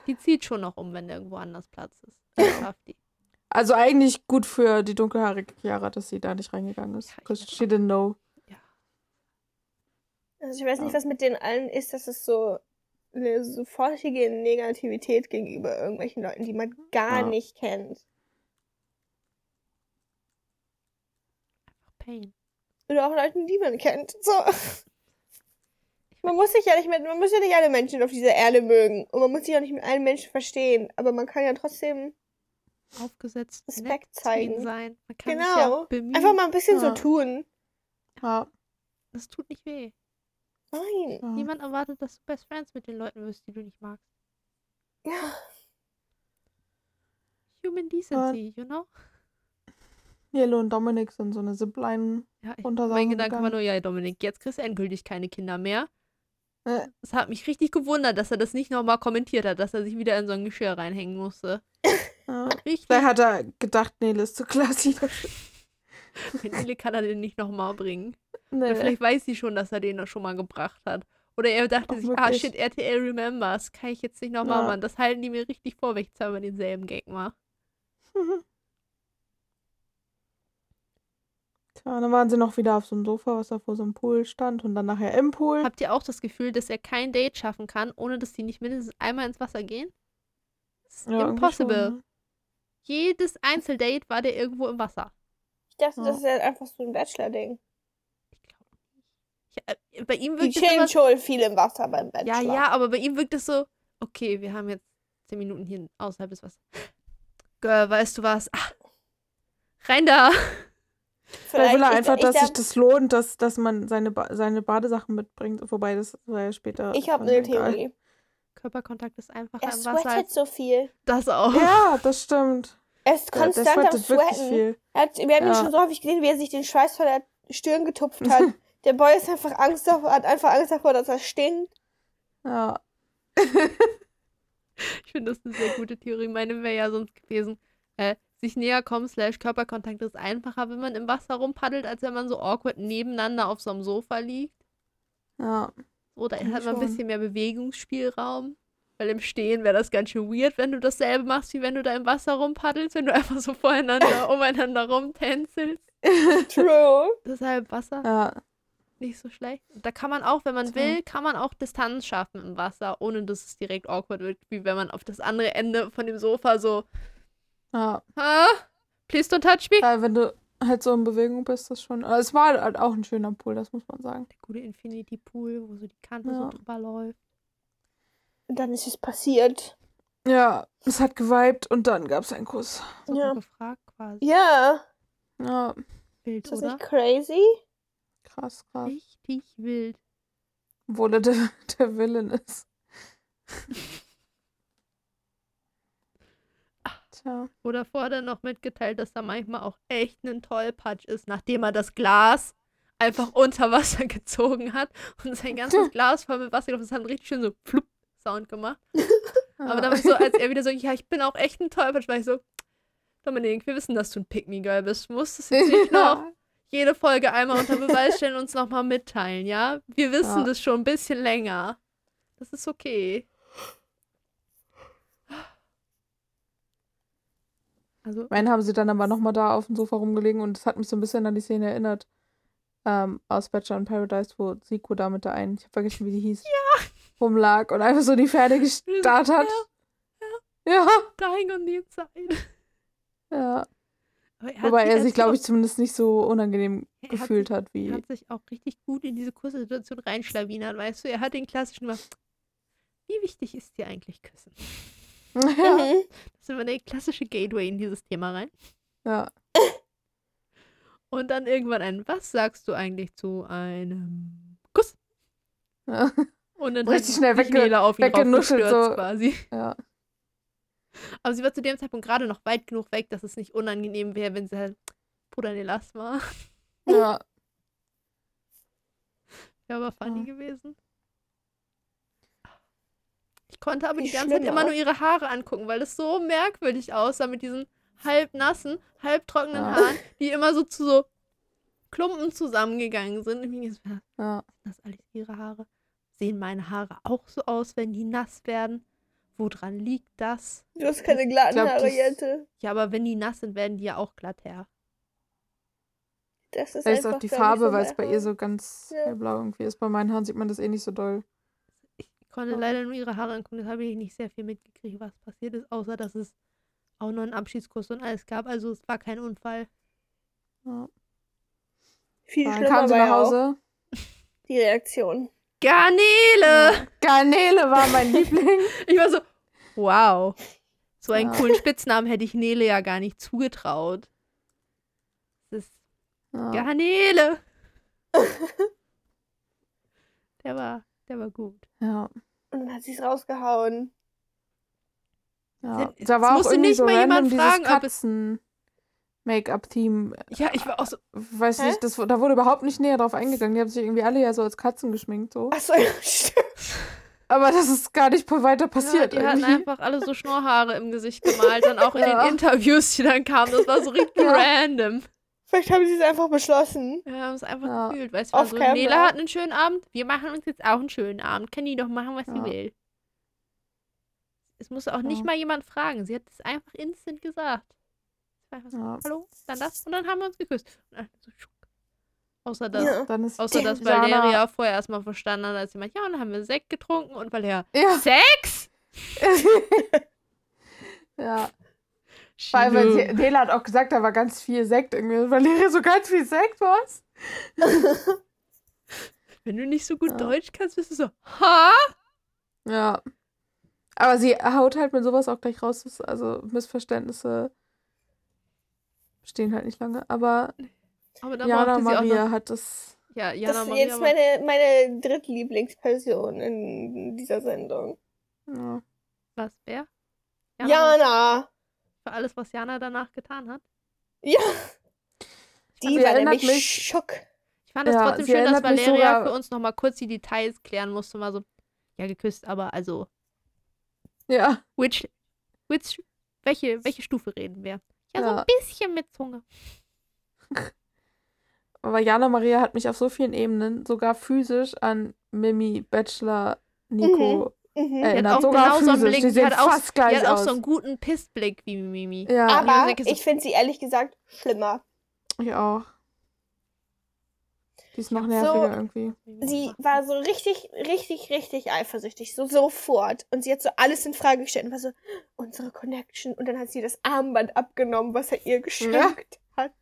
die zieht schon noch um, wenn irgendwo anders Platz ist. Das schafft die. Also eigentlich gut für die dunkelhaarige Chiara, dass sie da nicht reingegangen ist. Ja, Because she didn't know. Also ich weiß nicht, Ja. was mit den allen ist, dass es so eine sofortige Negativität gegenüber irgendwelchen Leuten, die man gar Ja. nicht kennt. Pain. Oder auch Leuten, die man kennt. So. Man muss sich ja nicht mit, man muss ja nicht alle Menschen auf dieser Erde mögen. Und man muss sich auch nicht mit allen Menschen verstehen. Aber man kann ja trotzdem Aufgesetzt. Respekt zeigen. Sein. Man kann Genau. sich ja bemühen. einfach mal ein bisschen so Ja. tun. Ja. Das tut nicht weh. Nein. ja. Niemand erwartet, dass du Best Friends mit den Leuten wirst, die du nicht magst. Ja. Human Decency, you know? Yellow und Dominic sind so eine Zipline. Ja, ich, mein Gedanke war nur, ja, Dominik, jetzt kriegst du endgültig keine Kinder mehr. Äh. Es hat mich richtig gewundert, dass er das nicht nochmal kommentiert hat, dass er sich wieder in so ein Geschirr reinhängen musste. Ja. Richtig. Vielleicht hat er gedacht, Nele ist zu. Wenn Nele kann er den nicht nochmal bringen. nee. Oder vielleicht weiß sie schon, dass er den noch schon mal gebracht hat. Oder er dachte Auch sich, ah wirklich. shit, RTL remembers. Kann ich jetzt nicht nochmal Ja. machen. Das halten die mir richtig vor, wenn ich zweimal denselben Gag mache. Tja, dann waren sie noch wieder auf so einem Sofa, was da vor so einem Pool stand und dann nachher im Pool. Habt ihr auch das Gefühl, dass er kein Date schaffen kann, ohne dass die nicht mindestens einmal ins Wasser gehen? Das ist Ja, impossible. ne? Jedes Einzeldate war der irgendwo im Wasser. Ich dachte, Ja. das ist ja einfach so ein Bachelor-Ding. Ich glaube nicht. Ich, äh, bei ihm Die wirkt es chillen immer, schon viel im Wasser beim Bachelor. Ja, ja, aber bei ihm wirkt es so, okay, wir haben jetzt zehn Minuten hier außerhalb des Wassers. Girl, weißt du was? Ach, rein da. Vielleicht will er einfach, ich, dass ich, sich das lohnt, dass, dass man seine, ba seine Badesachen mitbringt. Wobei, das war ja später. Ich habe eine. Theorie. Körperkontakt ist einfacher Er im Wasser sweatet so viel. das auch. Ja, das stimmt. Er ist Ja, konstant am Sweaten. hat, wir haben ihn Ja. schon so häufig gesehen, wie er sich den Schweiß von der Stirn getupft hat. der Boy ist einfach Angst davor, hat einfach Angst davor, dass er stinkt. Ja. Ich finde das eine sehr gute Theorie. Meine wäre ja sonst gewesen, äh, sich näher kommen slash Körperkontakt ist einfacher, wenn man im Wasser rumpaddelt, als wenn man so awkward nebeneinander auf so einem Sofa liegt. Ja. Oder Finde hat man ein schon. bisschen mehr Bewegungsspielraum. Weil im Stehen wäre das ganz schön weird, wenn du dasselbe machst, wie wenn du da im Wasser rumpaddelst, wenn du einfach so voreinander, umeinander rumtänzelst. True. Deshalb Wasser Ja. nicht so schlecht. Da kann man auch, wenn man will, kann man auch Distanz schaffen im Wasser, ohne dass es direkt awkward wird, wie wenn man auf das andere Ende von dem Sofa so, Ja. ah, please don't touch me. ja. Wenn du halt so in Bewegung bist, das schon. Es war halt auch ein schöner Pool, das muss man sagen. Der gute Infinity Pool, wo so die Kante Ja. so drüber läuft. Und dann ist es passiert. Ja, es hat geweibt und dann gab es einen Kuss. So Ja. gefragt quasi. Ja. Ja, Wild, Ist das oder? nicht crazy? krass, krass. Richtig wild. Obwohl er der, der Villain ist. Tja. Oder vorher noch mitgeteilt, dass da manchmal auch echt ein Tollpatsch ist, nachdem er das Glas einfach unter Wasser gezogen hat und sein ganzes Glas voll mit Wasser gelaufen ist. Das hat richtig schön so flupp Sound gemacht. Aber Ja. dann war ich so, als er wieder so, ja, ich bin auch echt ein Tollpatsch, war ich so, Dominik, wir wissen, dass du ein Pick-Me-Girl bist. Du musst es jetzt nicht noch jede Folge einmal unter Beweis stellen und uns nochmal mitteilen, ja? Wir wissen Ja. das schon ein bisschen länger. Das ist okay. Also, Meinen haben sie dann aber nochmal da auf dem Sofa rumgelegen und es hat mich so ein bisschen an die Szene erinnert. Ähm, aus Bachelor in Paradise, wo Siko da mit der einen, ich hab vergessen, wie die hieß, rumlag und einfach so die Pferde gestarrt hat. Ja, dying on the inside. ja. Aber hat Wobei er als sich, glaube ich, zumindest nicht so unangenehm Er hat gefühlt sich- hat, Er wie. hat sich auch richtig gut in diese Kurssituation reinschlawinert, weißt du? Er hat den klassischen gemacht. Wie wichtig ist dir eigentlich Küssen? Ja, Mhm. Das ist immer der klassische Gateway in dieses Thema rein. ja. Und dann irgendwann ein, was sagst du eigentlich zu einem Kuss? ja. Und dann Richtig schnell wegge- auf ihn weggenuschelt, so. quasi. ja. Aber sie war zu dem Zeitpunkt gerade noch weit genug weg, dass es nicht unangenehm wäre, wenn sie halt, Bruder, nee, lass mal. ja. Wäre aber funny Ja. gewesen. Ich konnte aber die ganze Zeit immer nur ihre Haare angucken, weil es so merkwürdig aussah mit diesen halb nassen, halb trockenen Ja. Haaren, die immer so zu so Klumpen zusammengegangen sind. Und ich mir so, ja. sind das alles ihre Haare? Sehen meine Haare auch so aus, wenn die nass werden? Woran liegt das? Du hast keine glatten glaub, Haare, das- Jette. Ja, aber wenn die nass sind, werden die ja auch glatt her. Das ist Vielleicht ist einfach auch die Farbe, so weil es bei ihr so ganz Ja. hellblau irgendwie ist. Bei meinen Haaren sieht man das eh nicht so doll. Ich konnte Ja. leider nur ihre Haare angucken, deshalb habe ich nicht sehr viel mitgekriegt, was passiert ist, außer dass es auch noch einen Abschiedskuss und alles gab. Also es war kein Unfall. Ja. Viel Dann schlimmer kam sie war nach ja auch Hause. die Reaktion. Garnele! Garnele war mein Liebling. Ich war so, wow. So einen Ja. coolen Spitznamen hätte ich Nele ja gar nicht zugetraut. Das ist Ja. Garnele. der war, der war gut. ja. Und dann hat sie es rausgehauen. ja. Da war auch musste irgendwie nicht so mal random jemand fragen, ob es- Katzen-Make-up-Team. Ja, ich war auch so, Weiß Hä? nicht, das, da wurde überhaupt nicht näher drauf eingegangen. Die haben sich irgendwie alle ja so als Katzen geschminkt. So. Achso, ja, stimmt. Aber das ist gar nicht weiter passiert. ja, die hatten irgendwie. einfach alle so Schnurrhaare im Gesicht gemalt und auch in Ja. den Interviews, die dann kamen. Das war so richtig Ja. random. Vielleicht haben sie es einfach beschlossen. Wir haben es einfach Ja. gefühlt. Weißt du, Off so, camera. Nela hat einen schönen Abend. Wir machen uns jetzt auch einen schönen Abend. Kann die doch machen, was sie Ja. will. Es muss auch nicht Ja. mal jemand fragen. Sie hat es einfach instant gesagt. So, Ja. hallo, dann das. Und dann haben wir uns geküsst. So. Außer dass, Ja. Dann ist außer dass Jana- Valeria vorher erstmal verstanden hat, als sie meint, ja, und dann haben wir Sekt getrunken und Valeria, Ja, Sex? ja. Weil, weil Nela hat auch gesagt, da war ganz viel Sekt irgendwie. Valeria so ganz viel Sekt, was? Wenn du nicht so gut Ja. Deutsch kannst, bist du so, ha? Ja. Aber sie haut halt mit sowas auch gleich raus. dass- Also Missverständnisse stehen halt nicht lange. Aber Aber Jana Maria noch, hat das. ja, Das Jana ist Maria jetzt meine, meine drittlieblingsperson in dieser Sendung. Ja. was, wer? Jana! Für alles, was Jana danach getan hat. Ja! Die Sie war nämlich mich- schock. Ich fand es Ja, trotzdem schön, dass Valeria sogar- für uns nochmal kurz die Details klären musste. Mal so, ja, geküsst, aber also, Ja. which, which, welche, welche Stufe reden wir? Ja, so Ja. ein bisschen mit Zunge. Aber Jana Maria hat mich auf so vielen Ebenen, sogar physisch, an Mimi, Bachelor, Nico Mhm. Hat erinnert. auch Sogar genau so einen physisch. Blick, Die sehen hat auch, fast die gleich hat auch aus. so einen guten Pissblick wie Mimi. ja, Aber- so- ich finde sie ehrlich gesagt schlimmer. ich auch. Die ist noch So- nerviger irgendwie. Sie war so richtig, richtig, richtig eifersüchtig. So sofort. Und sie hat so alles in Frage gestellt und war so, unsere Connection. Und dann hat sie das Armband abgenommen, was er ihr geschenkt hat.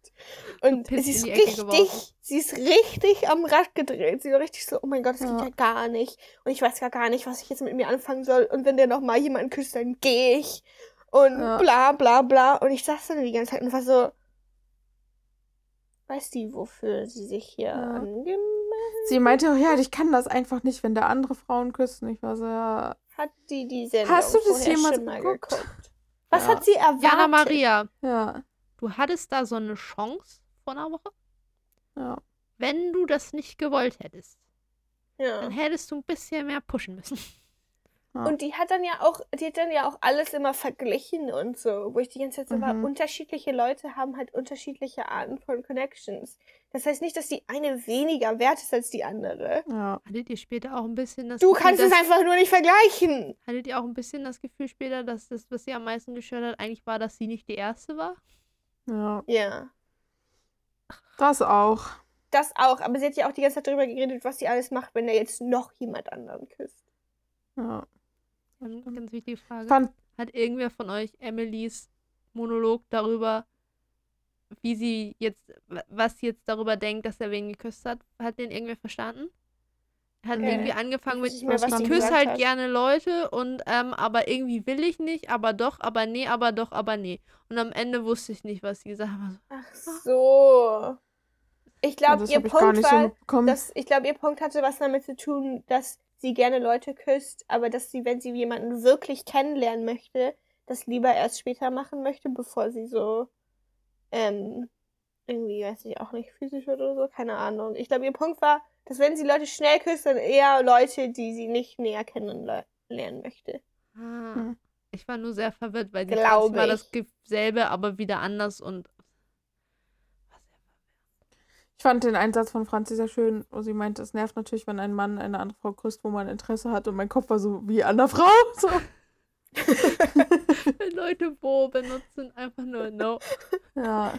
Und sie ist richtig, geworfen. sie ist richtig am Rad gedreht. Sie war richtig so, oh mein Gott, das geht Ja. ja gar nicht. Und ich weiß gar, gar nicht, was ich jetzt mit mir anfangen soll. Und wenn der noch mal jemanden küsst, dann gehe ich. Und Ja. bla bla bla. Und ich saß dann die ganze Zeit und war so, weiß die, wofür sie sich hier Ja. angemeldet Sie meinte auch, ja, ich kann das einfach nicht, wenn da andere Frauen küssen. Ich war so, ja. Hat die die Sendung Hast du das jemals geguckt? geguckt? Was Ja. hat sie erwartet? Jana Maria, Ja. du hattest da so eine Chance vor einer Woche. Ja. Wenn du das nicht gewollt hättest, Ja. dann hättest du ein bisschen mehr pushen müssen. Ja. Und die hat dann ja auch, die hat dann ja auch alles immer verglichen und so, wo ich die ganze Zeit so war, Mhm. unterschiedliche Leute haben halt unterschiedliche Arten von Connections. Das heißt nicht, dass die eine weniger wert ist als die andere. ja. Hattet ihr später auch ein bisschen das Du Gefühl, kannst es dass, einfach nur nicht vergleichen. Hattet ihr auch ein bisschen das Gefühl später, dass das, was sie am meisten gestört hat, eigentlich war, dass sie nicht die erste war? Ja. Ja. Das auch. Das auch, aber sie hat ja auch die ganze Zeit darüber geredet, was sie alles macht, wenn er jetzt noch jemand anderen küsst. Ja. Und ganz wichtige Frage. Fand, Hat irgendwer von euch Emilys Monolog darüber, wie sie jetzt, wa- was sie jetzt darüber denkt, dass er wen geküsst hat? Hat den irgendwer verstanden? Hat Nee. irgendwie angefangen mit, ich küsse halt hat. gerne Leute und ähm, aber irgendwie will ich nicht, aber doch, aber nee, aber doch, aber nee. Und am Ende wusste ich nicht, was sie gesagt hat. Ach so. Ich glaube, das ihr Punkt so war, mitbekommen. Das, ich glaube, ihr Punkt hatte was damit zu tun, dass sie gerne Leute küsst, aber dass sie, wenn sie jemanden wirklich kennenlernen möchte, das lieber erst später machen möchte, bevor sie so, ähm, irgendwie, weiß ich auch nicht, physisch oder so, keine Ahnung. Ich glaube, ihr Punkt war, dass wenn sie Leute schnell küsst, dann eher Leute, die sie nicht näher kennenlernen möchte. Ah, Hm. Ich war nur sehr verwirrt, weil sie Glaube war das selbe, aber wieder anders und Ich fand den Einsatz von Franzi sehr schön, wo sie meinte, es nervt natürlich, wenn ein Mann eine andere Frau küsst, wo man Interesse hat. Und mein Kopf war so, wie an der Frau. So. Wenn Leute wo benutzen, einfach nur no. Ja.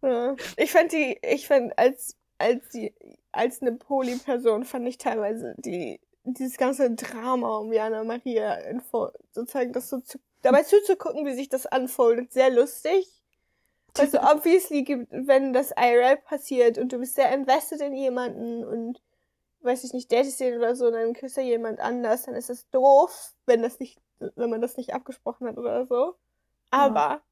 Ja. Ich fand die, ich fand als, als die, als eine Poly-Person fand ich teilweise die, dieses ganze Drama um Jana Maria info, sozusagen das so zu, dabei zuzugucken, wie sich das unfoldet, sehr lustig. Also obviously gibt, wenn das IRL passiert und du bist sehr invested in jemanden und weiß ich nicht, datest den oder so, und dann küsst er jemand anders, dann ist das doof, wenn das nicht, wenn man das nicht abgesprochen hat oder so. Aber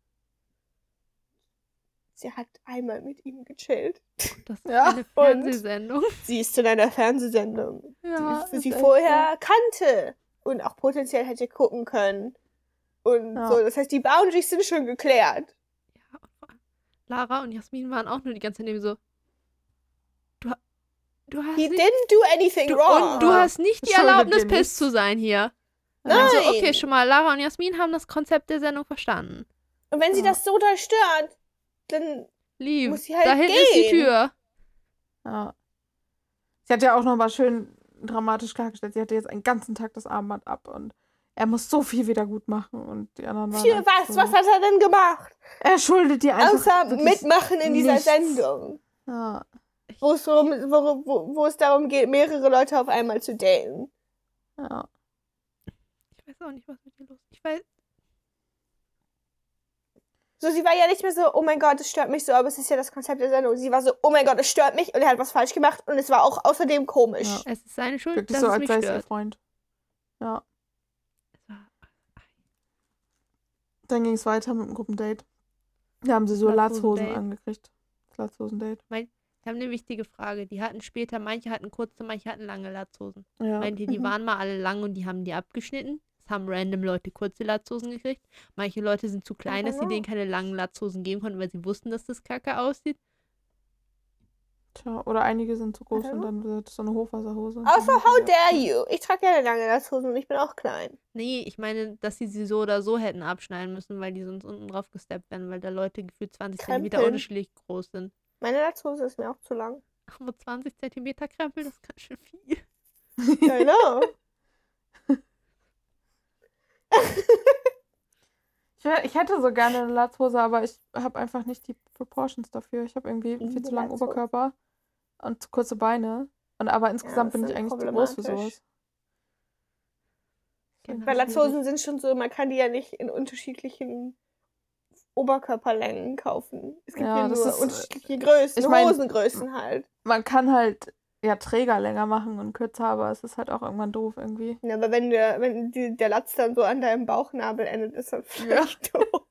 sie hat einmal mit ihm gechillt. Das ist Ja, eine und- Fernsehsendung. Sie ist in einer Fernsehsendung, Ja, die sie vorher kannte und auch potenziell hätte gucken können. Und Ja. so, das heißt, die Boundaries sind schon geklärt. Ja, und vor allem Lara und Jasmin waren auch nur die ganze Zeit neben so. Du, du hast He nicht, didn't do anything du, wrong. und du hast nicht die Erlaubnis, Piss zu sein hier. Nein. Also, okay, schon mal, Lara und Jasmin haben das Konzept der Sendung verstanden. Und wenn sie Ja. das so doll stört, dann Lieb. Muss sie halt da hinten ist die gehen. Tür. Ja. Sie hat ja auch nochmal schön dramatisch klargestellt, sie hatte jetzt einen ganzen Tag das Armband ab und er muss so viel wieder gut machen und die anderen waren Für einfach was? So, Was hat er denn gemacht? Er schuldet dir einfach Außer mitmachen in dieser nichts. Sendung. Ja. Wo es, darum, wo, wo, wo es darum geht, mehrere Leute auf einmal zu daten. ja. Ich weiß auch nicht, was mit dir los ist. Ich weiß. So, sie war ja nicht mehr so, oh mein Gott, es stört mich so, aber es ist ja das Konzept der Sendung. Sie war so, oh mein Gott, es stört mich und er hat was falsch gemacht und es war auch außerdem komisch. Ja. Es ist seine Schuld, Wirklich dass so, es als mich sei es ihr. Freund. Ja. Es war- Dann ging es weiter mit dem Gruppendate. Da haben sie so Latzhosen angekriegt. Latzhosen-Date. Ich habe eine wichtige Frage. Die hatten später, manche hatten kurze, manche hatten lange Latzhosen. Ja. Meint ihr, die Mhm. waren mal alle lang und die haben die abgeschnitten? Es haben random Leute kurze Latzhosen gekriegt. Manche Leute sind zu klein, dass sie know. denen keine langen Latzhosen geben konnten, weil sie wussten, dass das kacke aussieht. Tja, oder einige sind zu groß und dann wird es so eine Hochwasserhose. Also, how dare you? Ich trage gerne lange Latzhosen und ich bin auch klein. Nee, ich meine, dass sie sie so oder so hätten abschneiden müssen, weil die sonst unten drauf gesteppt werden, weil da Leute gefühlt 20 cm Krempeln. unterschiedlich groß sind. Meine Latzhose ist mir auch zu lang. Aber 20 cm Krempel, das ist ganz schön viel. I know. Ich, hätte so gerne eine Latzhose, aber ich habe einfach nicht die Proportions dafür. Ich habe irgendwie Liebe viel zu langen Latzhose. Oberkörper und zu kurze Beine. Und aber insgesamt das bin ich eigentlich zu groß für sowas. Genau. Weil Latzhosen sind schon so, man kann die ja nicht in unterschiedlichen Oberkörperlängen kaufen. Es gibt Ja, ja, nur ist, äh, unterschiedliche Größen, ich mein- Hosengrößen halt. Man kann halt ja Träger länger machen und kürzer, aber es ist halt auch irgendwann doof irgendwie. Ja, aber wenn der, wenn die, der Latz dann so an deinem Bauchnabel endet, ist das vielleicht doof.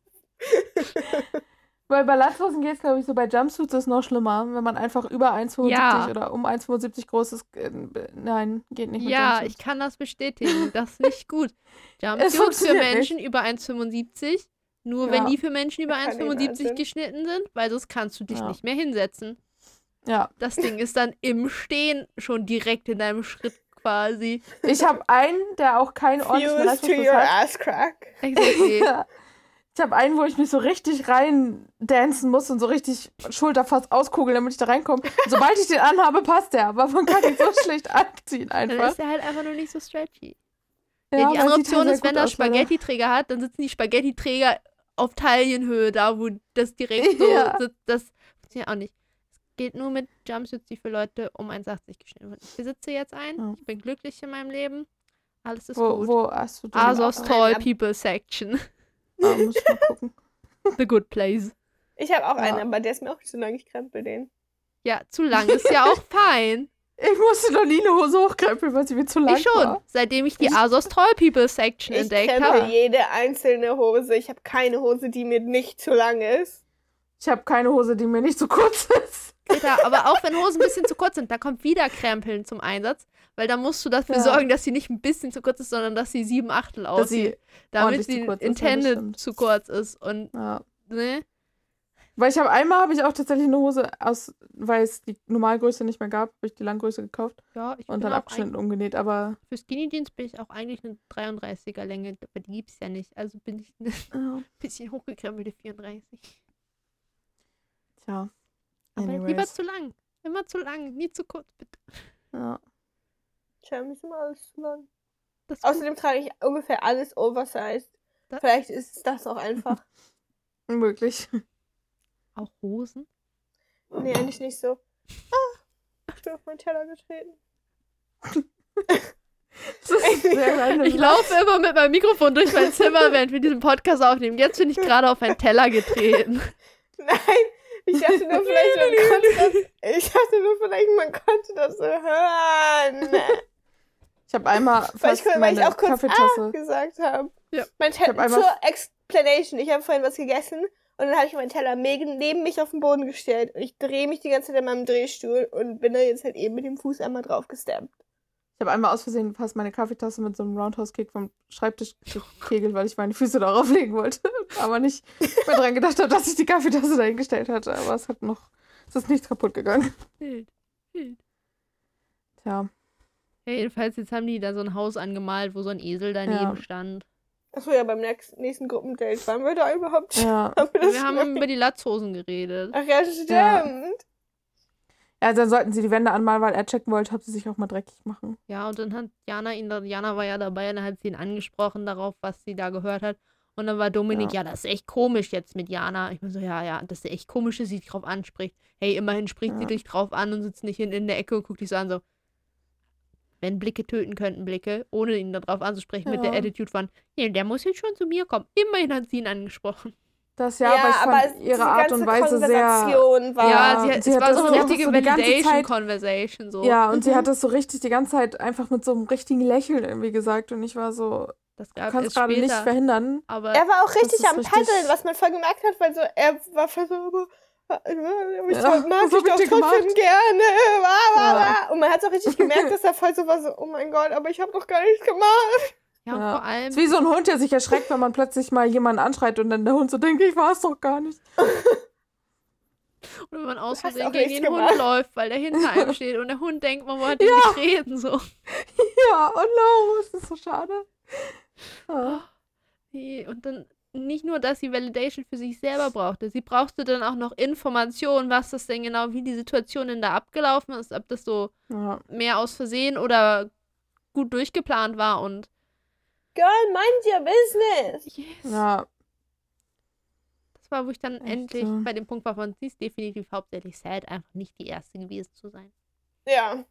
Weil bei Latzhosen geht es, glaube ich, so bei Jumpsuits ist es noch schlimmer. Wenn man einfach über 1,75 Ja. oder um 1,75 groß ist. Äh, nein, geht nicht mit Ja, Jumpsuits. ich kann das bestätigen. Das ist nicht gut. Es Jumpsuits für funktioniert nicht. Menschen über 1,75. Nur Ja. wenn die für Menschen über Kann niemand 1,75 sind. geschnitten sind, weil sonst kannst du dich Ja. nicht mehr hinsetzen. Ja, Das Ding ist dann im Stehen schon direkt in deinem Schritt quasi. ich habe einen, der auch keinen ordentlichen Fuse to your hat. ass crack. Exactly. Ja. Ich habe einen, wo ich mich so richtig rein dancen muss und so richtig Schulter fast auskugeln, damit ich da reinkomme. Sobald ich den anhabe, passt der. Aber man kann ihn so schlecht anziehen Dann einfach. ist er halt einfach nur nicht so stretchy. Ja, Ja, die andere Option ist, wenn er er- Spaghetti-Träger hat, dann sitzen die Spaghetti-Träger auf Taillenhöhe, da wo das direkt so Ja. sitzt. Das funktioniert auch nicht. Geht nur mit Jumpsuits, die für Leute um 1,80 geschnitten wurden. Ich besitze jetzt einen. Ja. Ich bin glücklich in meinem Leben. Alles ist Wo, gut. wo hast du den? Asos auch Tall? People Section. Ah, muss ich mal gucken. The good place. Ich habe auch Ja. einen, aber der ist mir auch nicht so lang, ich krempel den. Ja, zu lang ist ja auch fein. Ich musste noch nie eine Hose hochkrempeln, weil sie mir zu lang Ich schon. war. Seitdem ich die Asos Tall People Section Ich entdeckt krempel habe. jede einzelne Hose. Ich habe keine Hose, die mir nicht zu lang ist. Ich habe keine Hose, die mir nicht zu kurz ist. Greta, aber auch wenn Hosen ein bisschen zu kurz sind, da kommt wieder Krempeln zum Einsatz. Weil da musst du dafür Ja. sorgen, dass sie nicht ein bisschen zu kurz ist, sondern dass sie sieben Achtel aussieht. sie, Damit zu sie kurz ist, ja, das intended zu kurz ist. Und, ja. ne? Weil ich habe einmal habe ich auch tatsächlich eine Hose aus, weil es die Normalgröße nicht mehr gab, habe ich die Langgröße gekauft Ja, ich und dann abgeschnitten und umgenäht. Aber Für Skinny Jeans bin ich auch eigentlich eine 33er Länge, aber die gibt's ja nicht. Also bin ich eine ja, bisschen hochgekrempelte 34. tja. Aber lieber Anyways. zu lang. Immer zu lang, nie zu kurz, bitte. Ja. Tja, mir ist immer alles zu lang. Das. Außerdem trage ich ungefähr alles oversized. Da- Vielleicht ist das auch einfach. Möglich. auch Hosen. nee, eigentlich nicht so. Ah, ich bin auf meinen Teller getreten. Das. Ich laufe immer mit meinem Mikrofon durch mein Zimmer, während wir diesen Podcast aufnehmen. Jetzt bin ich gerade auf einen Teller getreten. Nein, ich dachte nur, vielleicht man konnte das, ich dachte nur, vielleicht man konnte das so hören. Ich habe einmal Weil ich, fast weil ich meine auch kurz Kaffeetasse. ah gesagt habe. Ja. Mein Ich Teller, hab einmal- zur Explanation. Ich habe vorhin was gegessen und dann habe ich meinen Teller neben, neben mich auf den Boden gestellt. Und ich drehe mich die ganze Zeit in meinem Drehstuhl und bin da jetzt halt eben mit dem Fuß einmal drauf gestampt. Ich habe einmal aus Versehen fast meine Kaffeetasse mit so einem Roundhouse-Kick vom Schreibtisch gekegelt, weil ich meine Füße darauf legen wollte. Aber nicht mehr dran gedacht habe, dass ich die Kaffeetasse dahingestellt hatte. Aber es hat noch, es ist nichts kaputt gegangen. Wild. Wild. Tja, Ja, jedenfalls, jetzt haben die da so ein Haus angemalt, wo so ein Esel daneben Ja. stand. Achso, ja, beim nächsten, nächsten Gruppendate waren wir da überhaupt? Ja. Haben wir Wir haben über die Latzhosen geredet. Ach ja, stimmt. Ja. Ja, dann sollten sie die Wände anmalen, weil er checken wollte, ob sie sich auch mal dreckig machen. Ja, und dann hat Jana ihn, Jana war ja dabei und dann hat sie ihn angesprochen darauf, was sie da gehört hat. Und dann war Dominik, ja, das ist echt komisch jetzt mit Jana. Ich bin so, ja, ja, das ist echt komisch, dass sie dich drauf anspricht. Hey, immerhin spricht sie Ja. dich drauf an und sitzt nicht in, in der Ecke und guckt dich so an, so. Wenn Blicke töten könnten, Blicke, ohne ihn darauf anzusprechen, mit der Ja. Attitude von, ja, der muss jetzt schon zu mir kommen. Immerhin hat sie ihn angesprochen. Das ja, aber ich fand diese ihre Art und ganze Weise sehr. Konversation War, ja, sie, hat- sie es hat war das so so- eine sie richtige so die ganze Zeit- Validation-Conversation. So. Ja, und sie Mhm. hat das so richtig die ganze Zeit einfach mit so einem richtigen Lächeln irgendwie gesagt. Und ich war so, das du gab kannst es gerade nicht verhindern. aber er war auch richtig am richtig- Paddeln, was man voll gemerkt hat, weil so, er war voll so, aber, äh, ich Ja, mag hab ich doch trotzdem gerne. Wa, wa, Ja. wa. Und man hat auch richtig gemerkt, dass er voll so war, so, oh mein Gott, aber ich habe doch gar nichts gemacht. Ja, Ja. vor allem. Es ist wie so ein Hund, der sich erschreckt, wenn man plötzlich mal jemanden anschreit und dann der Hund so denkt, ich war es doch gar nicht. Und wenn man aus Versehen gegen den Hund gemacht. läuft, weil der hinter einem steht und der Hund denkt, man wollte ihn Ja. nicht reden. So. Ja, oh no, ist das so schade. Ja. Nee, Und dann nicht nur, dass sie Validation für sich selber brauchte, sie brauchte dann auch noch Informationen, was das denn genau, wie die Situation denn da abgelaufen ist, ob das so Ja. mehr aus Versehen oder gut durchgeplant war und Girl, mind your business. yes, ja, das war, wo ich dann Echt endlich so. bei dem Punkt war von, sie ist definitiv hauptsächlich sad, einfach nicht die erste gewesen zu sein. Ja.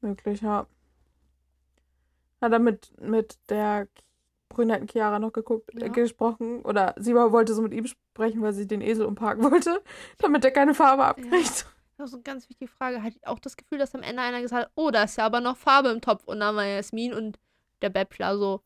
möglich, ja. Hat er mit, mit der brünetten Chiara noch geguckt, Ja. äh, gesprochen. Oder sie war- wollte so mit ihm sprechen, weil sie den Esel umparken wollte, damit er keine Farbe abkriegt. Das ist eine ganz wichtige Frage. Hatte ich auch das Gefühl, dass am Ende einer gesagt hat, oh, da ist ja aber noch Farbe im Topf. Und dann war Jasmin und der Bachelor so,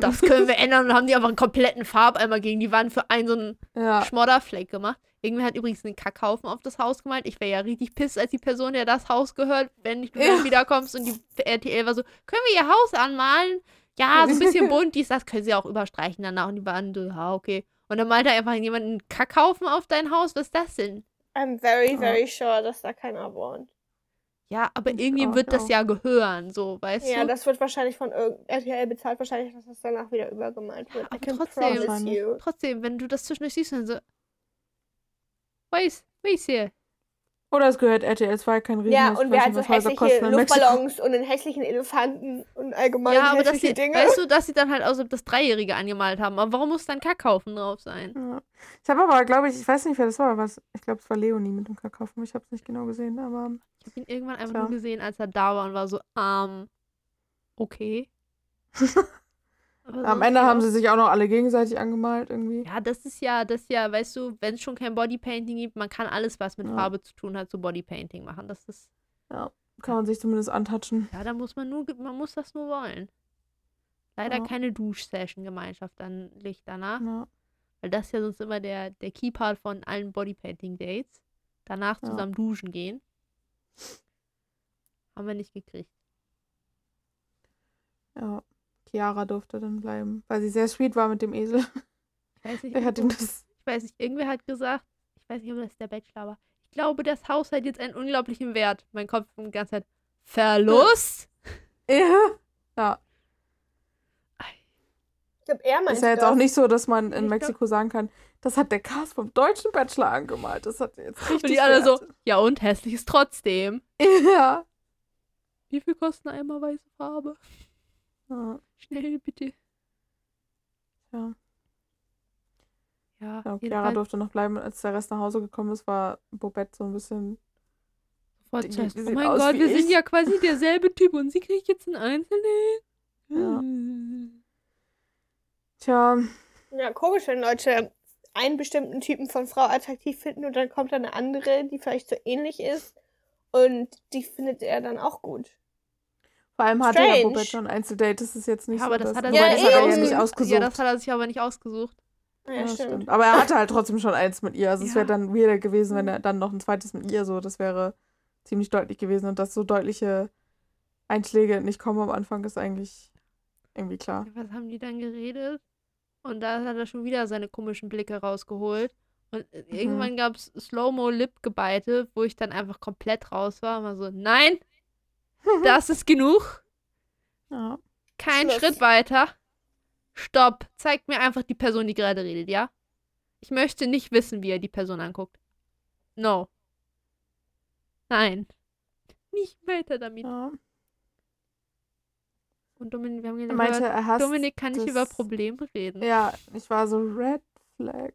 das können wir ändern. Und haben die einfach einen kompletten Farbeimer gegen die Wand für einen so einen Ja, Schmodderfleck gemacht. Irgendwer hat übrigens einen Kackhaufen auf das Haus gemalt. Ich wäre ja richtig piss als die Person, der das Haus gehört, wenn nicht du Ja. wiederkommst. Und die RTL war so, können wir ihr Haus anmalen? Ja, so ein bisschen bunt, dies, das können sie auch überstreichen danach. Und die waren so, ja, okay. Und dann malte einfach jemand einen Kackhaufen auf dein Haus. Was ist das denn? I'm very, Ja. very sure, dass da keiner wohnt. Ja, aber irgendwie auch, wird das auch. ja gehören, so, weißt Ja, du? das wird wahrscheinlich von irgend RTL bezahlt, wahrscheinlich, dass das danach wieder übergemalt wird. aber I can trotzdem. Trotzdem, wenn du das zwischendurch siehst, dann so. Weiß, weiß hier. oder es gehört RTL 2, kein Riesen. Ja, ich und weiß wer hat nicht, so hässliche. Luftballons und einen hässlichen Elefanten und allgemein Ja, aber dass hässliche sie, Dinge. weißt du, dass sie dann halt aus das Dreijährige angemalt haben. Aber warum muss dann Kackhaufen drauf sein? Ja. Ich habe aber, glaube ich, ich weiß nicht, wer das war, was. Ich glaube, es war Leonie mit dem Kackhaufen. Ich habe es nicht genau gesehen, aber. Ich habe ihn irgendwann einfach Tja. nur gesehen, als er da war und war so, ähm, okay. Am Ende ja haben sie sich auch noch alle gegenseitig angemalt irgendwie. Ja, das ist ja, das ist ja, weißt du, wenn es schon kein Bodypainting gibt, man kann alles, was mit Ja. Farbe zu tun hat, zu Bodypainting machen. Das ist, Kann man sich zumindest antatschen. ja, da muss man nur, man muss das nur wollen. Leider Ja. keine Duschsession-Gemeinschaft dann Licht danach. Ja. Weil das ist ja sonst immer der, der Key-Part von allen Bodypainting-Dates. Danach Ja. zusammen duschen gehen. Haben wir nicht gekriegt. ja. Chiara durfte dann bleiben, weil sie sehr sweet war mit dem Esel. Ich weiß nicht, Wer hat ihm das. ich weiß nicht, irgendwer hat gesagt, ich weiß nicht, ob das der Bachelor war. Ich glaube, das Haus hat jetzt einen unglaublichen Wert. Mein Kopf die ganze Zeit. Verlust? Ja. ja. Ich glaube, er meint Ist ja jetzt das. auch nicht so, dass man in Ich Mexiko sagen kann, das hat der Cast vom deutschen Bachelor angemalt. Das hat jetzt richtig. Und die alle so, ja und hässlich ist trotzdem. Ja. Wie viel kostet eine einmal weiße Farbe? Ja. Schnell bitte. Ja. Ja, Ja, Chiara durfte noch bleiben. Als der Rest nach Hause gekommen ist, war Bobette so ein bisschen. die- die Oh mein Gott, wir ich." sind ja quasi derselbe Typ und sie kriegt jetzt einen Einzelnen. Ja. Hm. Tja, Ja, komisch, wenn Leute einen bestimmten Typen von Frau attraktiv finden und dann kommt eine andere, die vielleicht so ähnlich ist und die findet er dann auch gut. vor allem hatte ja Strange. Bobette schon ein Einzeldate. Das ist jetzt nicht Ja, so. aber das hat er sich das ja hat er ja eben- nicht Ja, ausgesucht. Ja, das hat er sich aber nicht ausgesucht. Ja, Ja, stimmt. stimmt. Aber er hatte halt trotzdem schon eins mit ihr. Also es Ja. wäre dann weirder gewesen, wenn er dann noch ein zweites mit ihr so. Das wäre ziemlich deutlich gewesen. Und dass so deutliche Einschläge nicht kommen am Anfang, ist eigentlich irgendwie klar. Was haben die dann geredet? Und da hat er schon wieder seine komischen Blicke rausgeholt. Und äh, Mhm. irgendwann gab es Slow-Mo-Lip-Gebeite, wo ich dann einfach komplett raus war. Und war so, nein, das ist genug. Ja. Kein Schluss. Schritt weiter. Stopp. Zeigt mir einfach die Person, die gerade redet, ja? Ich möchte nicht wissen, wie er die Person anguckt. No. Nein. Nicht weiter damit. Ja. Und Dominik, wir haben gehört, meinte, er hasst Dominik kann nicht über Probleme reden. Ja, ich war so Red Flag.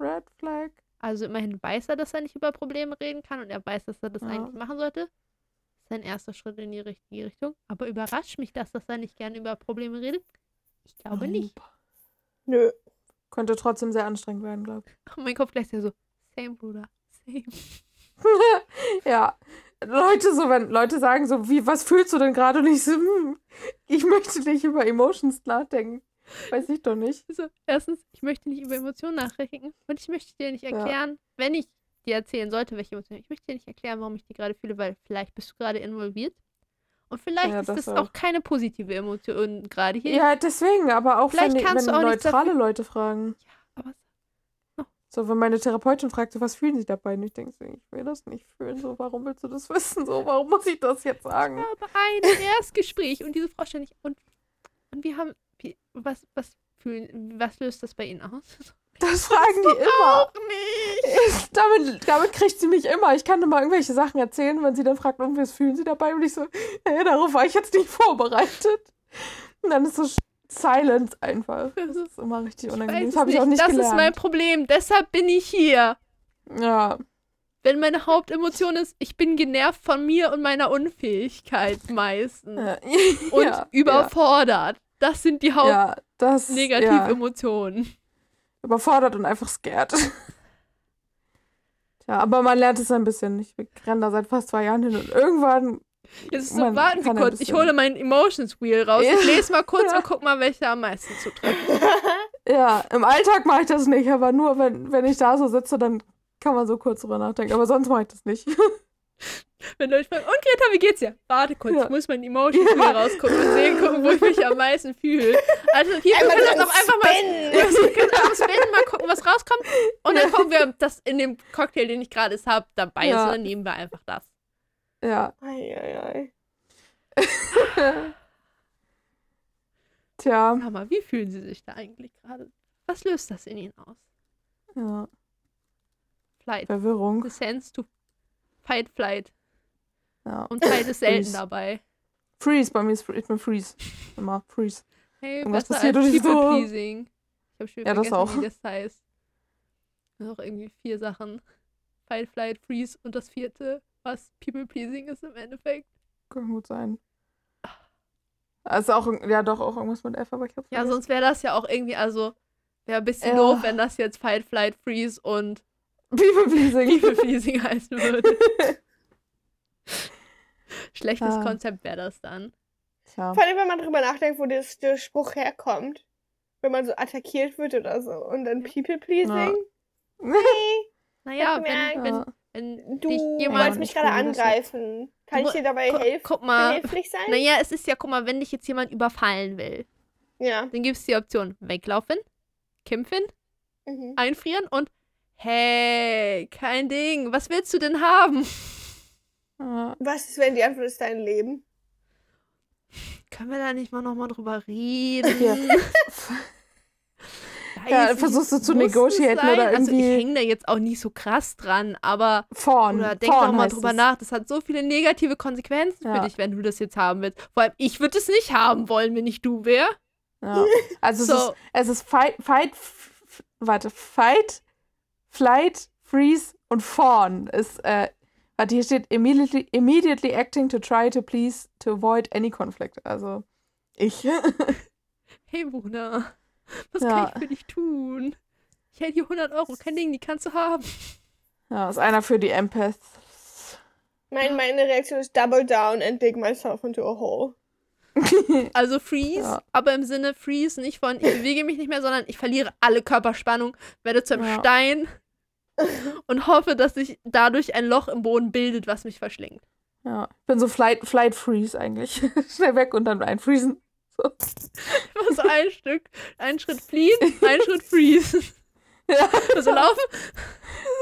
Red Flag. Also immerhin weiß er, dass er nicht über Probleme reden kann und er weiß, dass er das Ja. eigentlich machen sollte. Das ist ein erster Schritt in die richtige Richtung. Aber überrascht mich das, dass er nicht gerne über Probleme redet? Ich glaube nicht. Nö. Könnte trotzdem sehr anstrengend werden, glaube ich. Und mein Kopf gleich so, same, Bruder, same. ja. Leute, so, wenn Leute sagen so, wie, was fühlst du denn gerade? Und ich so, hm, ich möchte nicht über Emotions nachdenken. Weiß ich doch nicht. So, erstens, ich möchte nicht über Emotionen nachdenken und ich möchte dir nicht erklären, wenn ich dir erzählen sollte, welche Emotionen, ich möchte dir nicht erklären, warum ich die gerade fühle, weil vielleicht bist du gerade involviert und vielleicht Ja, ist das das auch. keine positive Emotion gerade hier. Ja, deswegen, aber auch Vielleicht wenn, kannst wenn du auch neutrale. Leute fragen. Aber So, wenn meine Therapeutin fragt, so, was fühlen sie dabei? Und ich denke so, ich will das nicht fühlen. So, warum willst du das wissen? So, warum muss ich das jetzt sagen? Ich habe ein Erstgespräch und diese Frau ständig und, und wir haben was was fühlen was löst das bei Ihnen aus? Das fragen die immer. Auch nicht. damit, damit kriegt sie mich immer. Ich kann immer irgendwelche Sachen erzählen, wenn sie dann fragt, was fühlen sie dabei? Und ich so, hey, darauf war ich jetzt nicht vorbereitet. Und dann ist so Silence einfach. Das ist immer richtig unangenehm. Das habe ich auch nicht das gelernt. ist mein Problem. Deshalb bin ich hier. ja. Wenn meine Hauptemotion ist, ich bin genervt von mir und meiner Unfähigkeit meistens. Ja. Und ja. überfordert. Das sind die Ja, das. Ja. Hauptnegativemotionen. Überfordert und einfach scared. Tja, aber man lernt es ein bisschen. Ich renne da seit fast zwei Jahren hin und irgendwann. Jetzt ist so, Man warten Sie kurz, ich hole mein Emotions Wheel raus. Ja. Ich lese mal kurz Ja. und guck mal, welcher am meisten zutrifft. Ja, im Alltag mache ich das nicht, aber nur wenn, wenn ich da so sitze, dann kann man so kurz drüber nachdenken. Aber sonst mache ich das nicht. Wenn Leute fragen, und Greta, wie geht's dir? Warte kurz, Ja. ich muss mein Emotions Wheel Ja. rausgucken und sehen, gucken, wo ich mich am meisten fühle. Also hier, wir können das auch einfach mal einfach spinnen, mal gucken, was rauskommt. Und dann gucken wir, ob das in dem Cocktail, den ich gerade habe, dabei ist. Und dann nehmen wir einfach das. Ja. Eieiei. Tja. Mal, wie fühlen Sie sich da eigentlich gerade? Was löst das in Ihnen aus? Ja. Flight. Verwirrung. The sense to fight, flight. Ja. Und Flight ist selten Freeze. dabei. Freeze, bei mir ist ich bin Freeze. Immer Freeze. Hey, Irgendwas besser passiert und ich so- People Pleasing. Ich habe schon Ja, das vergessen, auch. wie das heißt. Das sind auch irgendwie vier Sachen. Fight, Flight, Freeze und das vierte, was People Pleasing ist im Endeffekt. Kann gut sein. Also auch, ja doch, auch irgendwas mit F, aber ich hab's Ja, vergessen. sonst wäre das ja auch irgendwie, also, wäre ein bisschen Ja. doof, wenn das jetzt Fight, Flight, Freeze und People pleasing. People Pleasing heißen würde. Schlechtes Ah. Konzept wäre das dann. Tja. Vor allem, wenn man drüber nachdenkt, wo das, der Spruch herkommt. Wenn man so attackiert wird oder so. Und dann People-Pleasing. Nee, Naja, wenn, wenn, Ja. Wenn du wolltest mich ich gerade ja. angreifen. Kann Du- ich dir dabei Gu helfen? guck mal, Behilflich sein? naja, es ist ja, guck mal, wenn dich jetzt jemand überfallen will, Ja. dann gibt es die Option weglaufen, kämpfen, Mhm. einfrieren und hey, kein Ding, was willst du denn haben? Ja. Was ist, wenn die Antwort ist dein Leben? Können wir da nicht mal nochmal drüber reden? Ja, Weiß ich, versuchst du zu negotiaten oder Also ich irgendwie- hänge da jetzt auch nicht so krass dran, aber Vorn. oder denk Vorn doch mal drüber es. nach. Das hat so viele negative Konsequenzen Ja. für dich, wenn du das jetzt haben willst. Vor allem, ich würde es nicht haben wollen, wenn ich du wäre. Ja. Also So. es ist, es ist fight, fight, warte, fight, flight, freeze und fawn ist, äh, warte, hier steht immediately, immediately acting to try to please to avoid any conflict. Also ich. Hey Bruder, was Ja. kann ich für dich tun? Ich hätte hier 100 Euro, kein Ding, die kannst du haben. ja, ist einer für die Empaths. Mein, meine Reaktion ist double down and dig myself into a hole. Also freeze, Ja. aber im Sinne freeze nicht von, ich bewege mich nicht mehr, sondern ich verliere alle Körperspannung, werde zu einem Ja. Stein und hoffe, dass sich dadurch ein Loch im Boden bildet, was mich verschlingt. Ja, ich bin so flight, flight freeze eigentlich. Schnell weg und dann einfriesen. Immer so ein Stück, ein Schritt fliehen, ein Schritt freeze. Ja, Also laufen,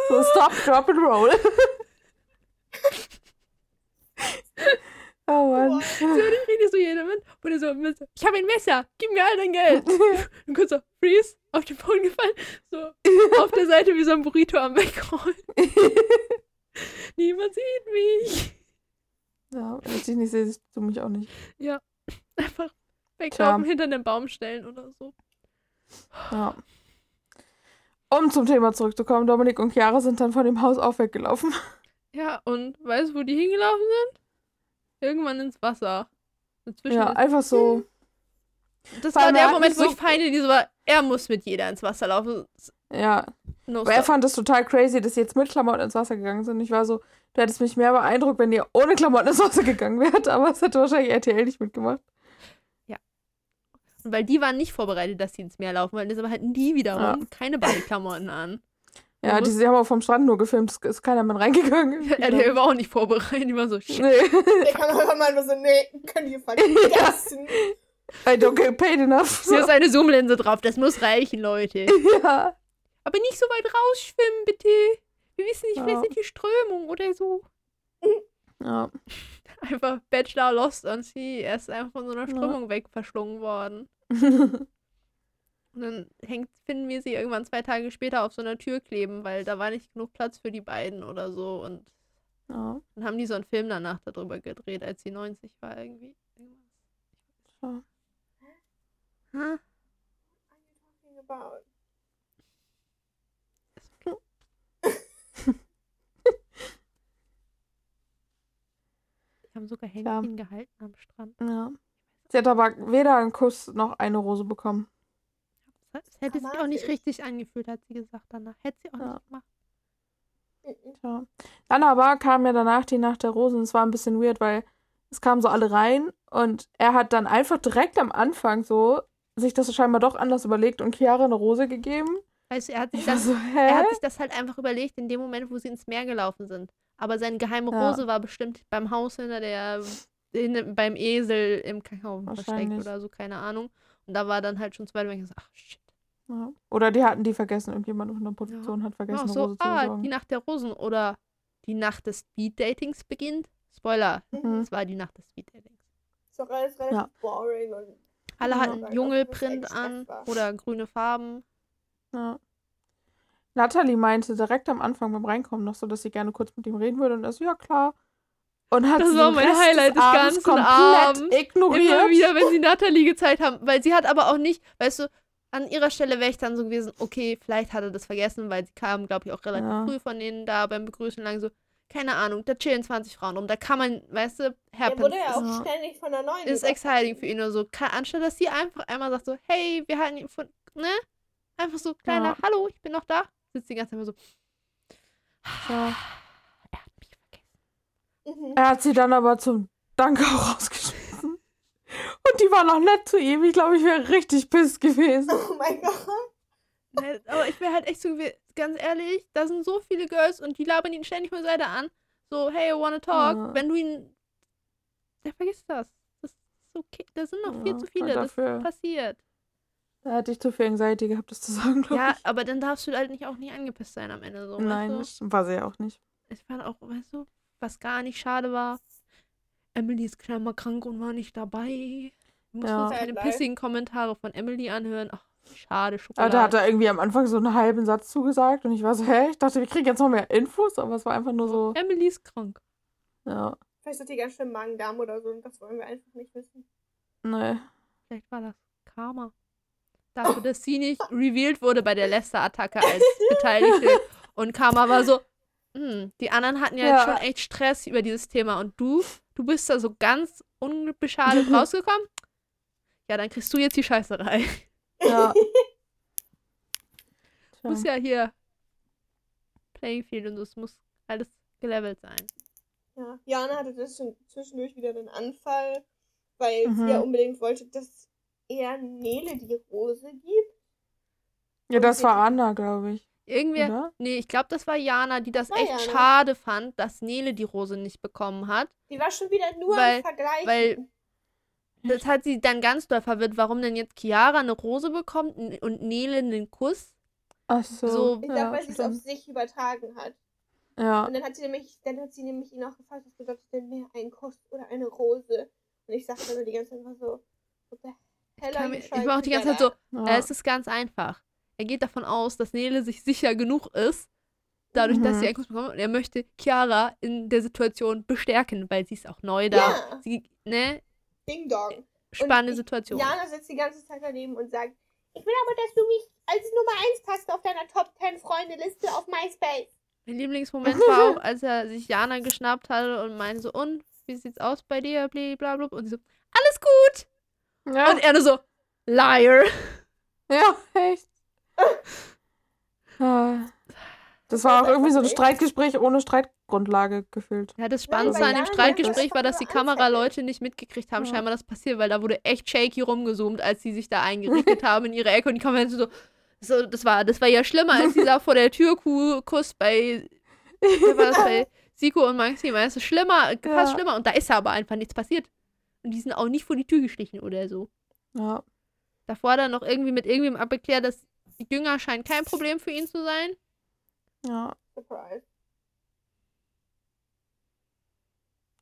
so stop, drop and roll. oh Mann. so ich rede so jeder mit. Und er so, mit ich habe ein Messer, gib mir all dein Geld. Und kurz so, freeze, auf den Boden gefallen, so auf der Seite wie so ein Burrito am Wegrollen. Niemand sieht mich. ja, wenn ich dich nicht sehe, siehst du mich auch nicht. Einfach weglaufen, hinter den Baum stellen oder so. Ja. Um zum Thema zurückzukommen, Dominik und Chiara sind dann von dem Haus auch weggelaufen. Ja, und weißt du, wo die hingelaufen sind? Irgendwann ins Wasser. Dazwischen Ja, einfach so. das vor war der er Moment, wo so- ich feine, die so war, er muss mit jeder ins Wasser laufen. Ja. No Aber er fand es total crazy, dass sie jetzt mit Klamotten ins Wasser gegangen sind. Ich war so, du hättest mich mehr beeindruckt, wenn ihr ohne Klamotten ins Wasser gegangen wärt, aber es hätte wahrscheinlich RTL nicht mitgemacht. Weil die waren nicht vorbereitet, dass sie ins Meer laufen, weil das aber halt nie wiederum keine Badeklamotten an. Ja, Man die, muss- haben auch vom Strand nur gefilmt, es ist keiner mehr reingegangen. Ja, der war auch nicht vorbereitet, die war so, shit. nee. Der Kameramann war so, nee, könnt ihr vergessen. I don't get paid enough. Hier ist eine Zoomlinse drauf, das muss reichen, Leute. ja. Aber nicht so weit rausschwimmen, bitte. Wir wissen nicht, Ja. vielleicht sind die Strömung oder so. Ja. Einfach Bachelor Lost on Sea. Er ist einfach von so einer Ja. Strömung weg verschlungen worden. Und dann hängt, finden wir sie irgendwann zwei Tage später auf so einer Tür kleben, weil da war nicht genug Platz für die beiden oder so. Und ja. dann haben die so einen Film danach darüber gedreht, als sie 90 war irgendwie. Ja. Hä? Talking about. Die haben sogar Ja. Händchen gehalten am Strand. ja. Sie hat aber weder einen Kuss noch eine Rose bekommen. Das hätte sich auch nicht richtig angefühlt, hat sie gesagt danach. Hätte sie auch Ja. nicht gemacht. Tja. Dann aber kam ja danach die Nacht der Rosen. Es war ein bisschen weird, weil es kamen so alle rein und er hat dann einfach direkt am Anfang so sich das scheinbar doch anders überlegt und Chiara eine Rose gegeben. Weißt du, er hat sich das so, Er hat sich das halt einfach überlegt in dem Moment, wo sie ins Meer gelaufen sind. Aber seine geheime Ja. Rose war bestimmt beim Haus hinter der, hin, beim Esel im Kakao versteckt oder so, keine Ahnung. Und da war dann halt schon zwei, ich gesagt, ach shit. Ja. Oder die hatten die vergessen. Irgendjemand in der Produktion hat vergessen, eine so, Rose zu ah, besorgen. die Nacht der Rosen oder die Nacht des Speed-Datings beginnt. Spoiler, Mhm. es war die Nacht des Speed-Datings. Ist doch alles relativ Ja. boring und Alle Ja. hatten das an oder grüne Farben. Ja. Natalie meinte direkt am Anfang beim Reinkommen noch so, dass sie gerne kurz mit ihm reden würde und er so, ja klar. Und hat Das sie war mein Rest Highlight des ganzen komplett Abends. ignoriert. Immer wieder, wenn sie Natalie gezeigt haben. Weil sie hat aber auch nicht, weißt du, an ihrer Stelle wäre ich dann so gewesen, okay, vielleicht hat er das vergessen, weil sie kam, glaube ich, auch relativ Ja. früh von denen da beim Begrüßen lang so, keine Ahnung, da chillen 20 Frauen rum. Da kann man, weißt du, er happens. wurde ja auch Ja. ständig von der neuen ist exciting für ihn oder so. Anstatt dass sie einfach einmal sagt so, hey, wir halten ihn von, ne? Einfach so, kleiner, Ja. hallo, ich bin noch da. Sitzt die ganze Zeit immer so, Ja. er hat mich vergessen. Mhm. Er hat sie dann aber zum Dank auch rausgeschmissen. Und die war noch nett zu ihm. Ich glaube, ich wäre richtig piss gewesen. Oh mein Gott. Aber ich wäre halt echt so, ganz ehrlich, da sind so viele Girls und die labern ihn ständig von Seite an. So, hey, I wanna talk. Ja. Wenn du ihn. Der vergisst das. Das ist okay. Da sind noch viel Ja, zu und viele. Das passiert. Da hatte ich zu viel Anxiety gehabt, das zu sagen, glaube Ja, ich. aber dann darfst du halt nicht auch nicht angepisst sein am Ende. So, Nein, Weißt das stimmt. war sie ja auch nicht. du? Ich fand auch, weißt du, was gar nicht schade war. Emily ist klammer krank und war nicht dabei. Du musst Ja. uns keine Sad pissigen Kommentare von Emily anhören. Ach, schade, Aber Schokolade. da hat er irgendwie am Anfang so einen halben Satz zugesagt und ich war so, hä? Ich dachte, wir kriegen jetzt noch mehr Infos, aber es war einfach nur so, Emily ist krank. ja, Vielleicht hat die ganz schön Magen-Darm oder so und das wollen wir einfach nicht wissen. ne. Vielleicht war das Karma. Dafür, dass sie nicht revealed wurde bei der Lester-Attacke als Beteiligte. Und Karma war so, hm, die anderen hatten ja, Ja. jetzt schon echt Stress über dieses Thema. Und du, du bist da so ganz unbeschadet rausgekommen. Ja, dann kriegst du jetzt die Scheißerei. Ja. Muss ja hier Playing Field und so, es muss alles gelevelt sein. Ja, Jana hatte das schon zwischendurch wieder einen Anfall, weil Mhm. sie ja unbedingt wollte, dass er Nele die Rose gibt. Ja, das war Anna, glaube ich. Irgendwer, Oder? nee, ich glaube, das war Jana, die das War echt Jana. schade fand, dass Nele die Rose nicht bekommen hat. Die war schon wieder nur Weil- im Vergleich. weil- Das hat sie dann ganz doll verwirrt, warum denn jetzt Chiara eine Rose bekommt und Nele einen Kuss. Ach so. So, ich glaube, ja, weil sie es auf sich übertragen hat. Ja, Und dann hat sie nämlich, dann hat sie nämlich ihn auch gefragt, was bedeutet denn mehr ein Kuss oder eine Rose? Und ich sag dann nur die ganze Zeit einfach so, what the Ich, ich war auch die ganze Zeit so, at? Äh, es ist ganz einfach. Er geht davon aus, dass Nele sich sicher genug ist, dadurch, dass Mhm. sie einen Kuss bekommt. Und er möchte Chiara in der Situation bestärken, weil sie ist auch neu da. Ja, Sie, ne? Ding Dong. Spannende ich- Situation. Jana sitzt die ganze Zeit daneben und sagt, ich will aber, dass du mich als Nummer 1 passt auf deiner Top 10 Freunde-Liste auf MySpace. Mein Lieblingsmoment war auch, als er sich Jana geschnappt hatte und meinte so, und, wie sieht's aus bei dir, blablabla. Und sie so, alles gut. Ja, Und er nur so, Liar. ja echt. Ah. Das war auch irgendwie so ein Streitgespräch ohne Streitgrundlage gefühlt. Ja, das Spannendste an dem Streitgespräch war, dass die. Kameraleute nicht mitgekriegt haben, Ja. scheinbar das passiert, weil da wurde echt shaky rumgezoomt, als sie sich da eingerichtet haben in ihre Ecke und die Kameraleute so, so das war, das war ja schlimmer als dieser vor der Tür Kuss bei, war das bei Siko und Maxi, meinst du, schlimmer, fast Ja. schlimmer und da ist aber einfach nichts passiert. Und die sind auch nicht vor die Tür geschlichen oder so. Ja. Davor dann noch irgendwie mit irgendwem abgeklärt, dass Jünger scheint kein Problem für ihn zu sein. Ja. Surprise.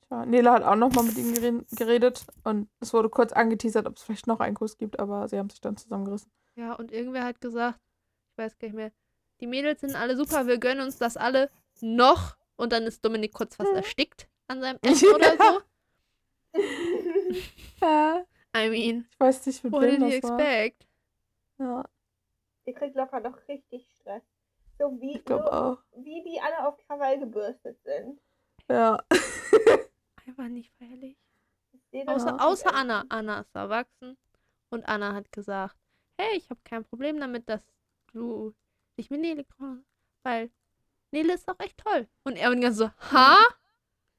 Tja, Nela hat auch nochmal mit ihm gere- geredet und es wurde kurz angeteasert, ob es vielleicht noch einen Kuss gibt, aber sie haben sich dann zusammengerissen. Ja, und irgendwer hat gesagt, ich weiß gar nicht mehr, die Mädels sind alle super, wir gönnen uns das alle noch. Und dann ist Dominik kurz fast Hm. erstickt an seinem Essen oder so. Ja, I mean, ich weiß nicht, mit what did you das war. expect? Ja, Ihr kriegt locker noch richtig Stress. So wie, so, auch. wie die alle auf Krawall gebürstet sind. Ja. Einfach nicht feierlich. Außer, außer. Anna. Anna ist erwachsen. Und Anna hat gesagt, hey, ich habe kein Problem damit, dass du dich mit Nele hast. Weil Nele ist auch echt toll. Und er war die ganze so, ha?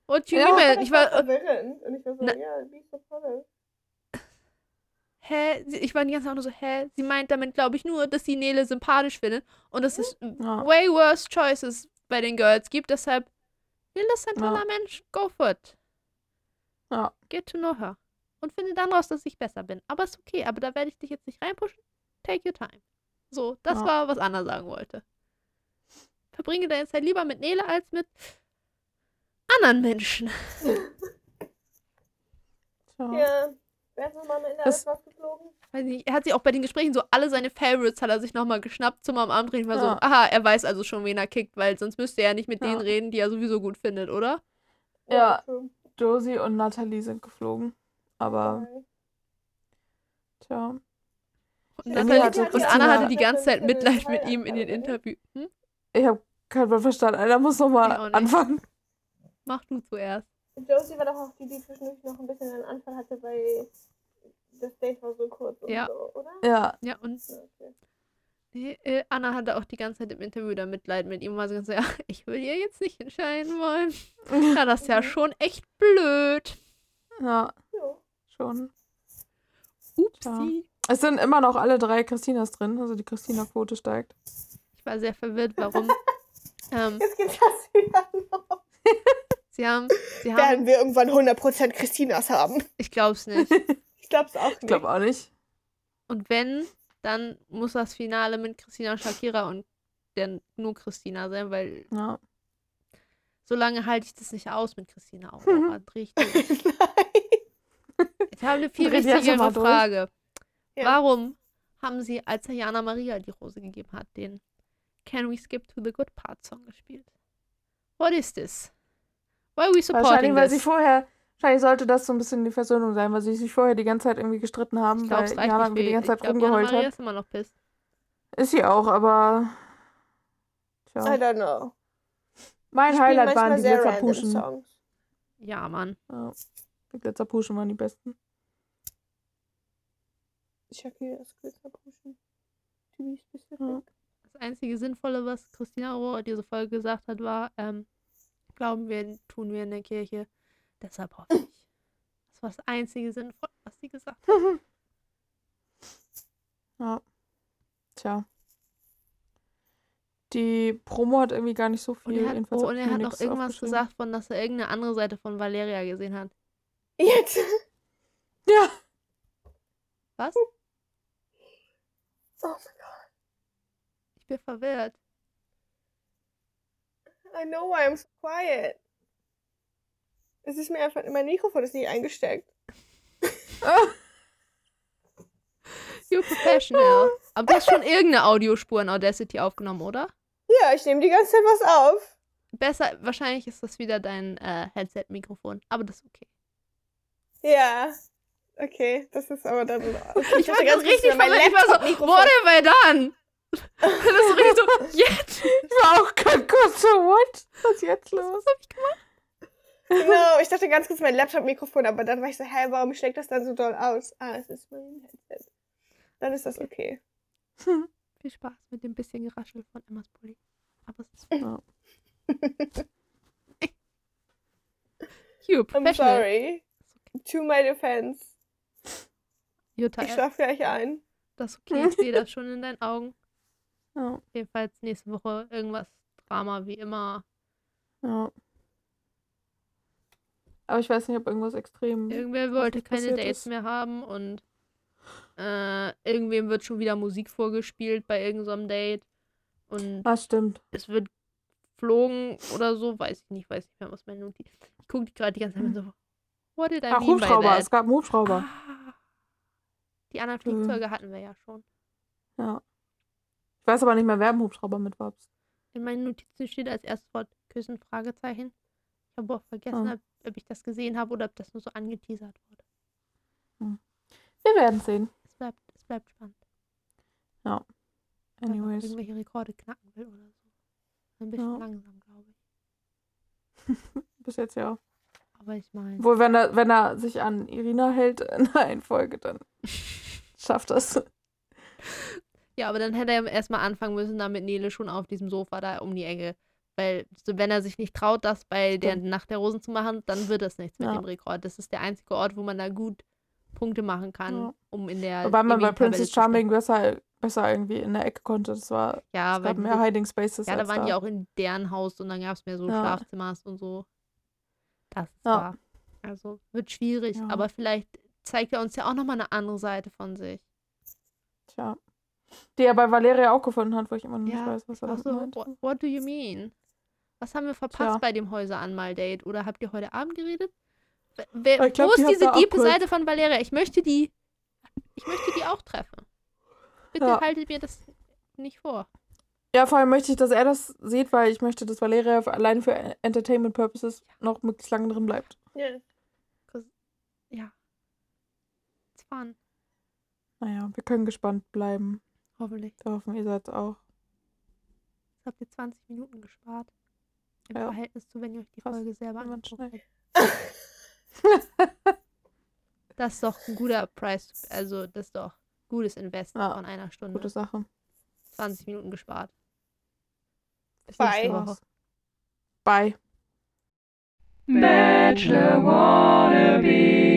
What you Ja? Das Ich war, verwirrend. Und ich war so, Na- ja, wie ist das toll. hä? Sie- Ich war die ganze Zeit nur so, hä? Sie meint damit, glaube ich, nur, dass sie Nele sympathisch findet. Und dass es Ja. way worse choices bei den Girls gibt. Deshalb, Nele ist ein Ja. toller Mensch. Go for it. Ja. Get to know her. Und finde dann raus, dass ich besser bin. Aber ist okay. Aber da werde ich dich jetzt nicht reinpushen. Take your time. So, das Ja. war, was Anna sagen wollte. Verbringe deine Zeit lieber mit Nele als mit anderen Menschen. Tja. Ja. Wer ist nochmal in der Das- alles geflogen? Weiß nicht, er hat sich auch bei den Gesprächen so alle seine Favorites hat er sich nochmal geschnappt zum am Abend reden. War so, Ja. aha, er weiß also schon, wen er kickt, weil sonst müsste er ja nicht mit Ja. denen reden, die er sowieso gut findet, oder? Ja. true. Josie und Natalie sind geflogen. Aber, Okay. tja. Und, nee, hatte und Christina- Anna hatte die ganze Zeit Mitleid mit ihm in den? Interviews. Hm? Ich habe kein Wort verstanden. Einer muss nochmal anfangen. Mach du zuerst. Josie war doch auch die, die zwischendurch noch ein bisschen einen Anfall hatte, weil das Date war so kurz und Ja. so, oder? Ja. Ja, und Ja, okay. nee, äh, Anna hatte auch die ganze Zeit im Interview da Mitleid mit ihm. War so ganz so, ja, ich will ja jetzt nicht entscheiden wollen. Ja, das ist ja Mhm. schon echt blöd. Ja, Ja. schon. Upsi. Es sind immer noch alle drei Christinas drin. Also die Christina-Quote steigt. Ich war sehr verwirrt, warum. ähm, Jetzt geht's das wieder los. Sie haben, sie haben, Werden wir irgendwann 100% Christinas haben? ich glaub's nicht. Ich glaub's auch nicht. Ich glaube auch nicht. Und wenn, dann muss das Finale mit Christina und Shakira und dann nur Christina sein, weil Ja. so lange halte ich das nicht aus mit Christina auch. Mhm. Aber durch. Nein. Ich habe eine viel wichtigere. Frage. Ja. Warum haben sie, als er Jana Maria die Rose gegeben hat, den Can We Skip to the Good Part Song gespielt? What is this? Why are we Wahrscheinlich, supporting weil sie this? vorher. Wahrscheinlich sollte das so ein bisschen die Versöhnung sein, weil sie sich vorher die ganze Zeit irgendwie gestritten haben, Ich glaube, weil Jana irgendwie die ganze Zeit Ich rumgeheult hat. ist immer noch pisst. Ist sie auch, aber. I Tja. don't know. Mein spielen Highlight waren die Glitzerpuschen. Songs. Ja, Mann. Ja. Die Glitzerpuschen waren die besten. Shakiras Glitzerpuschen. To be specific. Ja. Das einzige Sinnvolle, was Christina Rohr diese Folge gesagt hat, war, ähm, glauben wir, tun wir in der Kirche, deshalb hoffe ich. Das war das einzige Sinnvolle, was sie gesagt hat. ja. Tja. Die Promo hat irgendwie gar nicht so Und viel. er hat, oh, und er hat noch irgendwas gesagt, von dass er irgendeine andere Seite von Valeria gesehen hat. Jetzt. Ja. Was? Oh mein Ich bin verwirrt. I know why I'm so quiet. Es ist mir einfach, mein Mikrofon ist nicht eingesteckt. You're professional. Aber du hast schon irgendeine Audiospur in Audacity aufgenommen, oder? Ja, ich nehme die ganze Zeit was auf. Besser, wahrscheinlich ist das wieder dein äh, Headset-Mikrofon, aber das ist okay. Ja. Okay, das ist aber dann. Okay, Ich war dachte ganz richtig mein. Ich war so, Laptop-Mikrofon. what have I done? Das ist richtig so, jetzt. Ich war auch ganz kurz so, what? Was ist jetzt los? Was hab ich gemacht? Genau, ich dachte ganz kurz mein Laptop-Mikrofon, aber dann war ich so, hä, warum schlägt das dann so doll aus? Ah, es ist mein Headset. Dann ist das okay. Viel Spaß mit dem bisschen Geraschel von Emmas Pulli. Aber es ist Ja. You're I'm sorry. To my defense. Jutta, Ich schlaf gleich ein. das ist okay. Ich sehe das schon in deinen Augen. Ja, Jedenfalls nächste Woche irgendwas Drama wie immer. ja. Aber ich weiß nicht, ob irgendwas extrem. Irgendwer wollte keine Dates ist. mehr haben und äh, irgendwem wird schon wieder Musik vorgespielt bei irgendeinem Date. Und Ah, stimmt. es wird geflogen oder so, weiß ich nicht, weiß nicht mehr, was meine Notiz. Ich gucke die gerade die ganze Zeit so. What did I Ach, mean by Hubschrauber. Es gab einen Hubschrauber. Ah, die anderen Mhm. Flugzeuge hatten wir ja schon. Ja. Ich weiß aber nicht mehr, wer im Hubschrauber mit war. In meinen Notizen steht als erstes Wort Küssen, Fragezeichen. Ich habe auch vergessen, Ah. ob, ob ich das gesehen habe oder ob das nur so angeteasert wurde. Wir werden sehen. Es bleibt, es bleibt spannend. Ja. Weil er Anyways. irgendwelche Rekorde knacken will oder so. Ein bisschen Ja. langsam, glaube ich. Bis jetzt ja. Aber ich meine, Obwohl, wenn er, wenn er sich an Irina hält in einer Folge, dann schafft das. Ja, aber dann hätte er erstmal anfangen müssen, da mit Nele schon auf diesem Sofa da um die Ecke. Weil, wenn er sich nicht traut, das bei der. Nacht der Rosen zu machen, dann wird das nichts mit Ja. dem Rekord. Das ist der einzige Ort, wo man da gut Punkte machen kann, Ja. um in der. Wobei man bei Princess. Charming besser, besser irgendwie in der Ecke konnte. Das war, Ja, es weil gab mehr Hiding Spaces. Ja, da waren da. die auch in deren Haus und dann gab es mehr so Ja. Schlafzimmers und so. Das Ja. wahr. Also wird schwierig, aber vielleicht zeigt er uns ja auch nochmal eine andere Seite von sich. Tja. Die er bei Valeria auch gefunden hat, wo ich immer noch nicht Ja, weiß, was er Ach damit so, meint. what, do you mean? Was haben wir verpasst Tja. bei dem Häuser-Anmal-Date? Oder habt ihr heute Abend geredet? Wer- glaub, wo die ist hat diese diepe. Seite von Valeria? Ich möchte die. Ich möchte die auch treffen. Bitte Ja. haltet mir das nicht vor. Ja, vor allem möchte ich, dass er das sieht, weil ich möchte, dass Valeria allein für Entertainment Purposes noch möglichst lange drin bleibt. Ja. Ja. It's fun. Naja, wir können gespannt bleiben. Hoffentlich. Wir hoffen, ihr seid auch. Jetzt habt ihr 20 Minuten gespart. Im Ja. Verhältnis zu, wenn ihr euch die Krass. Folge selber anguckt. Das ist doch ein guter Preis. Also, das ist doch gutes Invest Ja, von einer Stunde. Gute Sache. 20 Minuten gespart. Bis Bye. nächste Woche. Bye. Bachelor wannabe.